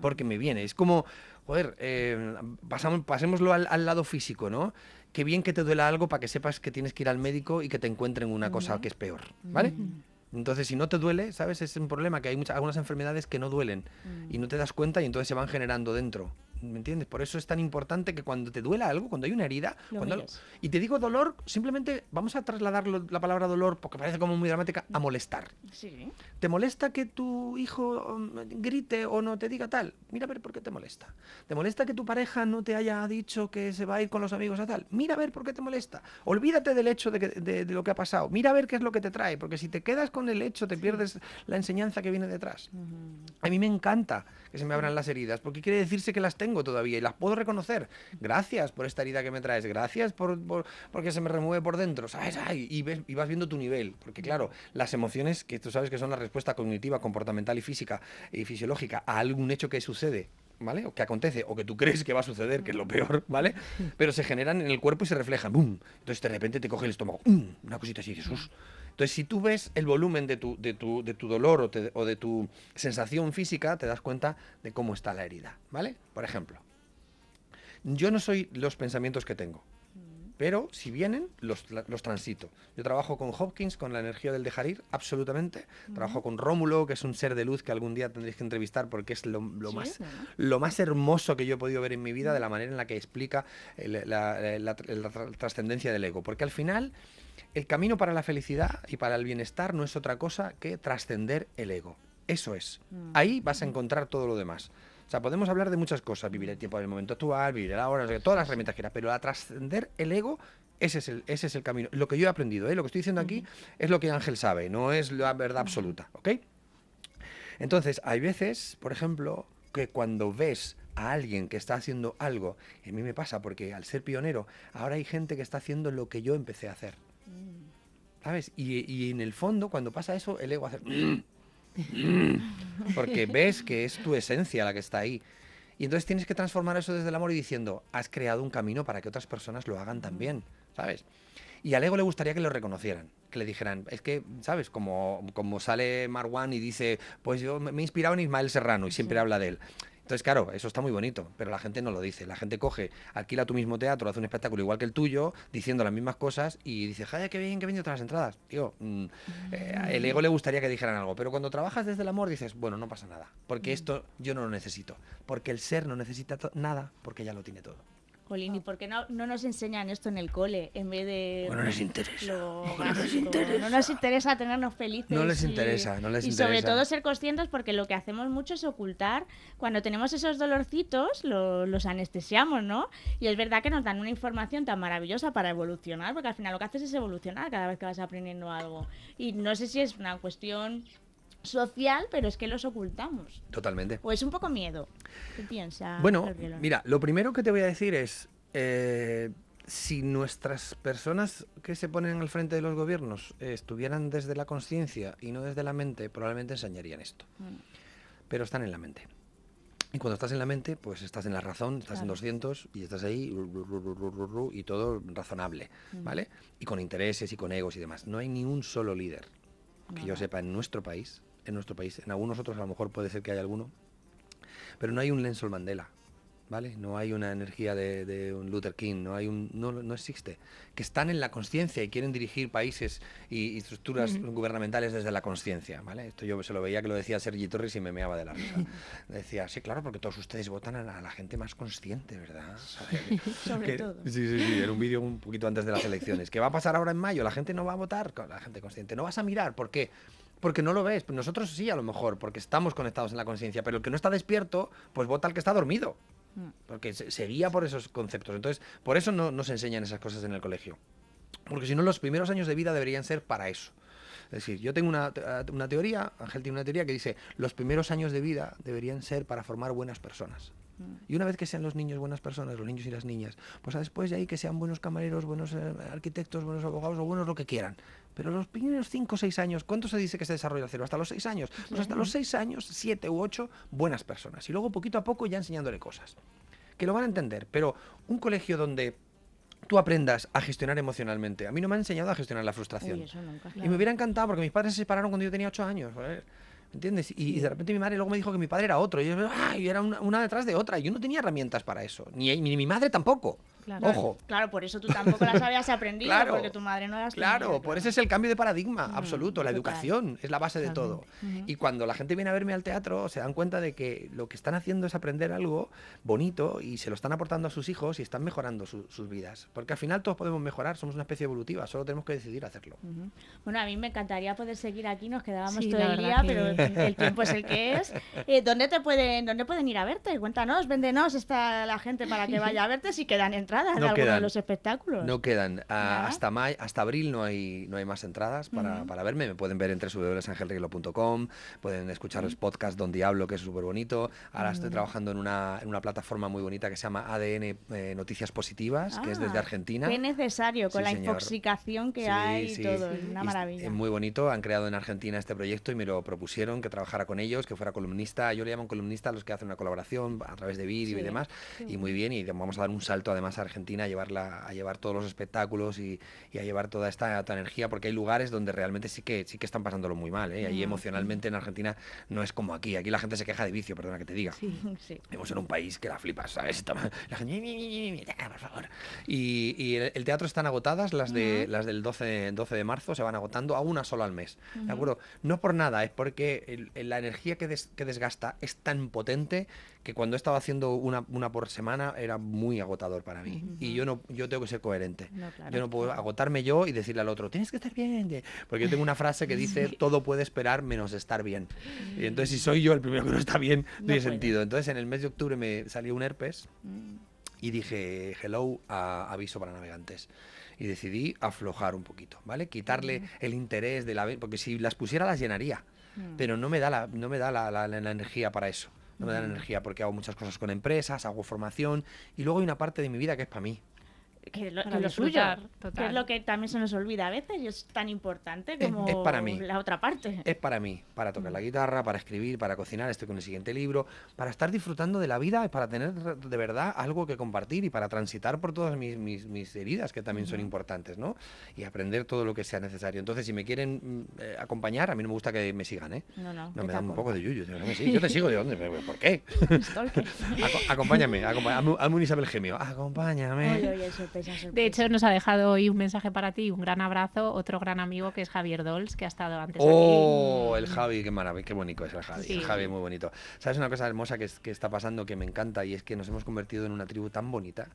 porque me viene. Es como, joder, eh, pasamos, pasémoslo al, al lado físico, ¿no? Qué bien que te duela algo para que sepas que tienes que ir al médico y que te encuentren una cosa que es peor, ¿vale? Entonces, si no te duele, ¿sabes? Es un problema que hay muchas, algunas enfermedades que no duelen y no te das cuenta y entonces se van generando dentro. ¿Me entiendes? Por eso es tan importante que cuando te duela algo, cuando hay una herida, cuando y te digo dolor, simplemente vamos a trasladar la palabra dolor, porque parece como muy dramática, a molestar. Sí. ¿Te molesta que tu hijo um, grite o no te diga tal? Mira a ver por qué te molesta. ¿Te molesta que tu pareja no te haya dicho que se va a ir con los amigos a tal? Mira a ver por qué te molesta. Olvídate del hecho de, que- de- de lo que ha pasado. Mira a ver qué es lo que te trae, porque si te quedas con el hecho te pierdes la enseñanza que viene detrás. A mí me encanta que se me abran las heridas, porque quiere decirse que las tengo todavía y las puedo reconocer. Gracias por esta herida que me traes, gracias por, por- porque se me remueve por dentro, ¿sabes? Ay, y, ves- y vas viendo tu nivel, porque claro, las emociones, que tú sabes que son la respuesta cognitiva, comportamental y física y fisiológica a algún hecho que sucede. ¿Vale? O que acontece, o que tú crees que va a suceder, que es lo peor, ¿vale? Pero se generan en el cuerpo y se reflejan, ¡bum! Entonces de repente te coge el estómago, ¡um! Una cosita así, Jesús. Entonces, si tú ves el volumen de tu, de tu, de tu dolor o, o de tu sensación física, te das cuenta de cómo está la herida, ¿vale? Por ejemplo, yo no soy los pensamientos que tengo, pero si vienen, los, los transito. Yo trabajo con Hopkins, con la energía del dejar ir, absolutamente. Trabajo con Rómulo, que es un ser de luz que algún día tendréis que entrevistar porque es lo, lo Sí, más, lo más hermoso que yo he podido ver en mi vida de la manera en la que explica el- la, la- la- la tra- trascendencia del ego. Porque al final, el camino para la felicidad y para el bienestar no es otra cosa que trascender el ego. Eso es. Ahí vas a encontrar todo lo demás. O sea, podemos hablar de muchas cosas, vivir el tiempo del momento actual, vivir el ahora, todas las herramientas que quieras, pero a trascender el ego, ese es el, ese es el camino. Lo que yo he aprendido, ¿eh? lo que estoy diciendo aquí es lo que Ángel sabe, no es la verdad absoluta, ¿ok? Entonces, hay veces, por ejemplo, que cuando ves a alguien que está haciendo algo, a mí me pasa porque al ser pionero, ahora hay gente que está haciendo lo que yo empecé a hacer. ¿Sabes? Y, y en el fondo, cuando pasa eso, el ego hace... Porque ves que es tu esencia la que está ahí. Y entonces tienes que transformar eso desde el amor y diciendo, has creado un camino para que otras personas lo hagan también, ¿sabes? Y al ego le gustaría que lo reconocieran, que le dijeran, es que, ¿sabes? Como, como sale Marwan y dice, pues yo me me he inspirado en Ismael Serrano y siempre habla de él. Entonces, claro, eso está muy bonito, pero la gente no lo dice. La gente coge, alquila tu mismo teatro, hace un espectáculo igual que el tuyo, diciendo las mismas cosas y dice, ¡ay, qué bien he vendido todas las entradas! Tío, mm, eh, el ego le gustaría que dijeran algo, pero cuando trabajas desde el amor dices, bueno, no pasa nada, porque esto yo no lo necesito. Porque el ser no necesita nada, porque ya lo tiene todo. Jolín, ¿y por qué no, no nos enseñan esto en el cole en vez de... Bueno, no les interesa. lo No les básico? interesa. No nos interesa tenernos felices. No les y- interesa, no les y sobre interesa. todo ser conscientes porque lo que hacemos mucho es ocultar. Cuando tenemos esos dolorcitos, lo- los anestesiamos, ¿no? Y es verdad que nos dan una información tan maravillosa para evolucionar, porque al final lo que haces es evolucionar cada vez que vas aprendiendo algo. Y no sé si es una cuestión social, pero es que los ocultamos. Totalmente. O es un poco miedo. ¿Qué piensas? Bueno, mira, lo primero que te voy a decir es, eh, si nuestras personas que se ponen al frente de los gobiernos eh, estuvieran desde la conciencia y no desde la mente, probablemente enseñarían esto. Mm. Pero están en la mente. Y cuando estás en la mente, pues estás en la razón, estás en Claro. 200 y estás ahí y todo razonable, Mm. ¿vale? Y con intereses y con egos y demás. No hay ni un solo líder que yo sepa en nuestro país, en nuestro país, en algunos otros a lo mejor puede ser que haya alguno, pero no hay un Nelson Mandela, ¿vale? No hay una energía de, de un Luther King, no, hay un, no, no existe. Que están en la conciencia y quieren dirigir países y, y estructuras gubernamentales desde la conciencia, ¿vale? Esto yo se lo veía que lo decía Sergi Torres y me meaba de la risa. Decía, sí, claro, porque todos ustedes votan a la, gente más consciente, ¿verdad? ¿Sabe? Sobre Que- todo. Sí, sí, sí, era un vídeo un poquito antes de las elecciones. ¿Qué va a pasar ahora en mayo? La gente no va a votar, la gente consciente. No vas a mirar, ¿por qué? Porque no lo ves. Pues Nosotros sí, a lo mejor, porque estamos conectados en la conciencia, pero el que no está despierto, pues vota al que está dormido. Mm. Porque se, se guía por esos conceptos. Entonces, por eso no, no se enseñan esas cosas en el colegio. Porque si no, los primeros años de vida deberían ser para eso. Es decir, yo tengo una, una teoría, Ángel tiene una teoría que dice, los primeros años de vida deberían ser para formar buenas personas. Y una vez que sean los niños buenas personas, los niños y las niñas, pues a después de ahí que sean buenos camareros, buenos eh, arquitectos, buenos abogados o buenos lo que quieran. Pero los primeros 5 o 6 años, ¿cuánto se dice que se desarrolla el cerebro? ¿Hasta los 6 años? Pues hasta los 6 años, 7 u 8, buenas personas. Y luego poquito a poco ya enseñándole cosas. Que lo van a entender. Pero un colegio donde tú aprendas a gestionar emocionalmente. A mí no me ha enseñado a gestionar la frustración. Uy, eso nunca. Y me hubiera encantado porque mis padres se separaron cuando yo tenía 8 años. joder, ¿Me entiendes? Y, y de repente mi madre luego me dijo que mi padre era otro. Y, yo, ¡ay! y era una, una detrás de otra. Y yo no tenía herramientas para eso. Ni, ni mi madre tampoco. Claro. Ojo. Claro, por eso tú tampoco las habías aprendido, Claro, porque tu madre no las Claro, tenía, por eso es el cambio de paradigma, Mm, absoluto. La total. educación es la base de todo. Y cuando la gente viene a verme al teatro, se dan cuenta de que lo que están haciendo es aprender algo bonito y se lo están aportando a sus hijos y están mejorando su- sus vidas. Porque al final todos podemos mejorar, somos una especie evolutiva, solo tenemos que decidir hacerlo. Bueno, a mí me encantaría poder seguir aquí, nos quedábamos Sí, todo el día, que- pero el, el tiempo es el que es. Eh, ¿dónde, te pueden, ¿Dónde pueden ir a verte? Cuéntanos, véndenos esta la gente para que vaya a verte si quedan entradas de No de quedan. los espectáculos. No quedan. ah, hasta, may- hasta abril no hay, no hay más entradas para, para verme. Me pueden ver en www.angelreglo.com, pueden escuchar los podcasts donde hablo, que es súper bonito. Ahora estoy trabajando en una, en una plataforma muy bonita que se llama ADN eh, Noticias Positivas, que es desde Ah, Argentina. Qué necesario, con Sí, la señor. infoxicación que Sí, hay y todo, es una maravilla. Es muy bonito, han creado en Argentina este proyecto y me lo propusieron que trabajara con ellos, que fuera columnista. Yo le llamo columnista a los que hacen una colaboración a través de vídeo y demás. Y muy bien, y vamos a dar un salto además a Argentina, a, llevarla, a llevar todos los espectáculos y, y a llevar toda esta, esta energía, porque hay lugares donde realmente sí que, sí que están pasándolo muy mal. ¿eh? Ahí Mm. emocionalmente en Argentina no es como aquí. Aquí la gente se queja de vicio, perdona que te diga. Sí. Vivimos en un país que la flipas, ¿sabes? La gente, "Mi, mi, mi, mi, ya, por favor. Y, y el, el teatro están agotadas, las, de, las del 12, 12 de marzo se van agotando a una sola al mes. ¿De acuerdo? No por nada, es porque el- el- la energía que, des- que desgasta es tan potente que cuando he estado haciendo una, una por semana era muy agotador para mí. Y yo no yo tengo que ser coherente. No, claro. Yo no puedo agotarme yo y decirle al otro, tienes que estar bien. de-". Porque yo tengo una frase que dice, todo puede esperar menos estar bien. Y entonces si soy yo el primero que no está bien, no, tiene sentido. Entonces en el mes de octubre me salió un herpes Mm. y dije hello a aviso para navegantes. Y decidí aflojar un poquito, ¿vale? Quitarle el interés de la... Porque si las pusiera las llenaría, Mm. pero no me da la, no me da la, la- la energía para eso. No me da la energía porque hago muchas cosas con empresas, hago formación y luego hay una parte de mi vida que es para mí. Que lo, que lo suyo, que es lo que también se nos olvida a veces y es tan importante como es para mí. la otra parte. Es para mí, para tocar la guitarra, para escribir, para cocinar, estoy con el siguiente libro, para estar disfrutando de la vida y para tener de verdad algo que compartir y para transitar por todas mis, mis- mis heridas que también son importantes, ¿no? Y aprender todo lo que sea necesario. Entonces, si me quieren mm, eh, acompañar, a mí no me gusta que me sigan, ¿eh? No, no, No me dan un poco de yuyu. Yo te sigo, ¿de dónde? ¿Pero ¿Por qué? Acompáñame, acompáñame. Hazme, hazme un Isabel Gemio. Acompáñame. Oye, oye, sorpresa, sorpresa. De hecho, nos ha dejado hoy un mensaje para ti, un gran abrazo, otro gran amigo que es Javier Dols, que ha estado antes Oh, aquí. el Javi, qué maravilla, qué bonito es el Javi. Sí. El Javi muy bonito. ¿Sabes una cosa hermosa que, es- que está pasando que me encanta y es que nos hemos convertido en una tribu tan bonita?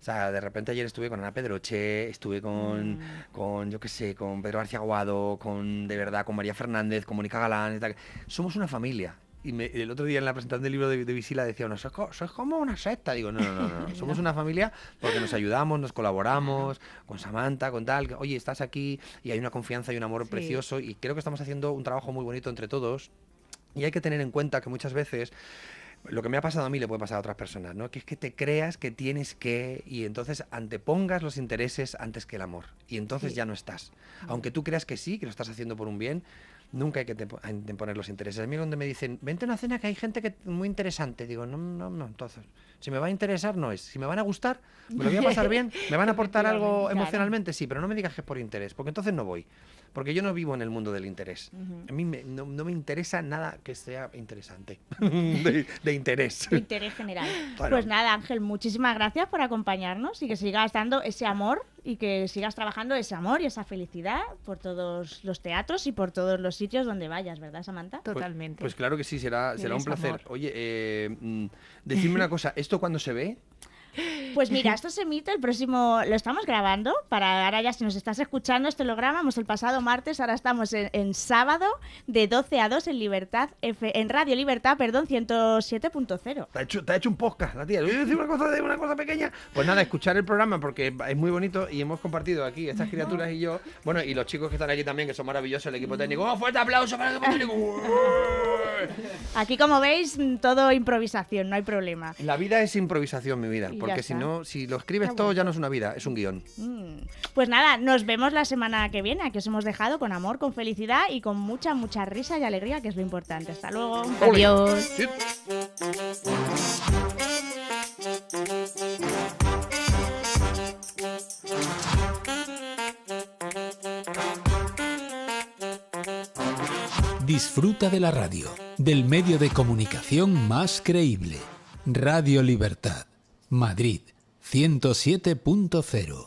O sea, de repente ayer estuve con Ana Pedroche, estuve con, con yo qué sé, con Pedro García Aguado, con, de verdad, con María Fernández, con Mónica Galán y tal. Somos una familia. Y me- el otro día en la presentación del libro de, de Visila decía uno, sois, co- sois como una secta. Digo, no, no, no, no, no. Somos una familia porque nos ayudamos, nos colaboramos, con Samantha, con tal. Oye, estás aquí y hay una confianza y un amor Sí. precioso. Y creo que estamos haciendo un trabajo muy bonito entre todos. Y hay que tener en cuenta que muchas veces lo que me ha pasado a mí le puede pasar a otras personas, ¿no? Que es que te creas que tienes que y entonces antepongas los intereses antes que el amor y entonces Sí. ya no estás. Aunque tú creas que sí, que lo estás haciendo por un bien, nunca hay que imponer los intereses. A mí donde me dicen, vente a una cena que hay gente que muy interesante, digo, no, no, no, entonces, si me va a interesar no es, si me van a gustar, me lo voy a pasar bien, me van a aportar algo emocionalmente, sí, pero no me digas que es por interés, porque entonces no voy. Porque yo no vivo en el mundo del interés. A mí me- no, no me interesa nada que sea interesante. de, de interés. De interés general. Bueno. Pues nada, Ángel, muchísimas gracias por acompañarnos y que sigas dando ese amor y que sigas trabajando ese amor y esa felicidad por todos los teatros y por todos los sitios donde vayas, ¿verdad, Samantha? Pues- Totalmente. Pues, claro que sí, será, será un placer. amor. Oye, eh, mm, decidme una cosa, ¿esto cuándo se ve? Pues mira, esto se emite el próximo, lo estamos grabando para ahora ya si nos estás escuchando este lo grabamos el pasado martes, ahora estamos en, en sábado de 12 a 2 en Libertad, F- en Radio Libertad, perdón, 107.0. Te ha hecho, te ha hecho un podcast, la tía. ¿Le voy a decir una cosa de una cosa pequeña? Pues nada, escuchar el programa porque es muy bonito y hemos compartido aquí estas criaturas y yo. Bueno, y los chicos que están aquí también, que son maravillosos, el equipo técnico. ¡Oh, fuerte aplauso para el equipo técnico! Aquí como veis, mm, todo improvisación, no hay problema. La vida es improvisación, mi vida. Porque si no, si lo escribes todo, bueno. ya no es una vida, es un guion. Mm. Pues nada, nos vemos la semana que viene. Aquí os hemos dejado con amor, con felicidad y con mucha, mucha risa y alegría, que es lo importante. Hasta luego. Adiós. Sí. Disfruta de la radio, del medio de comunicación más creíble. Radio Libertad, Madrid, 107.0.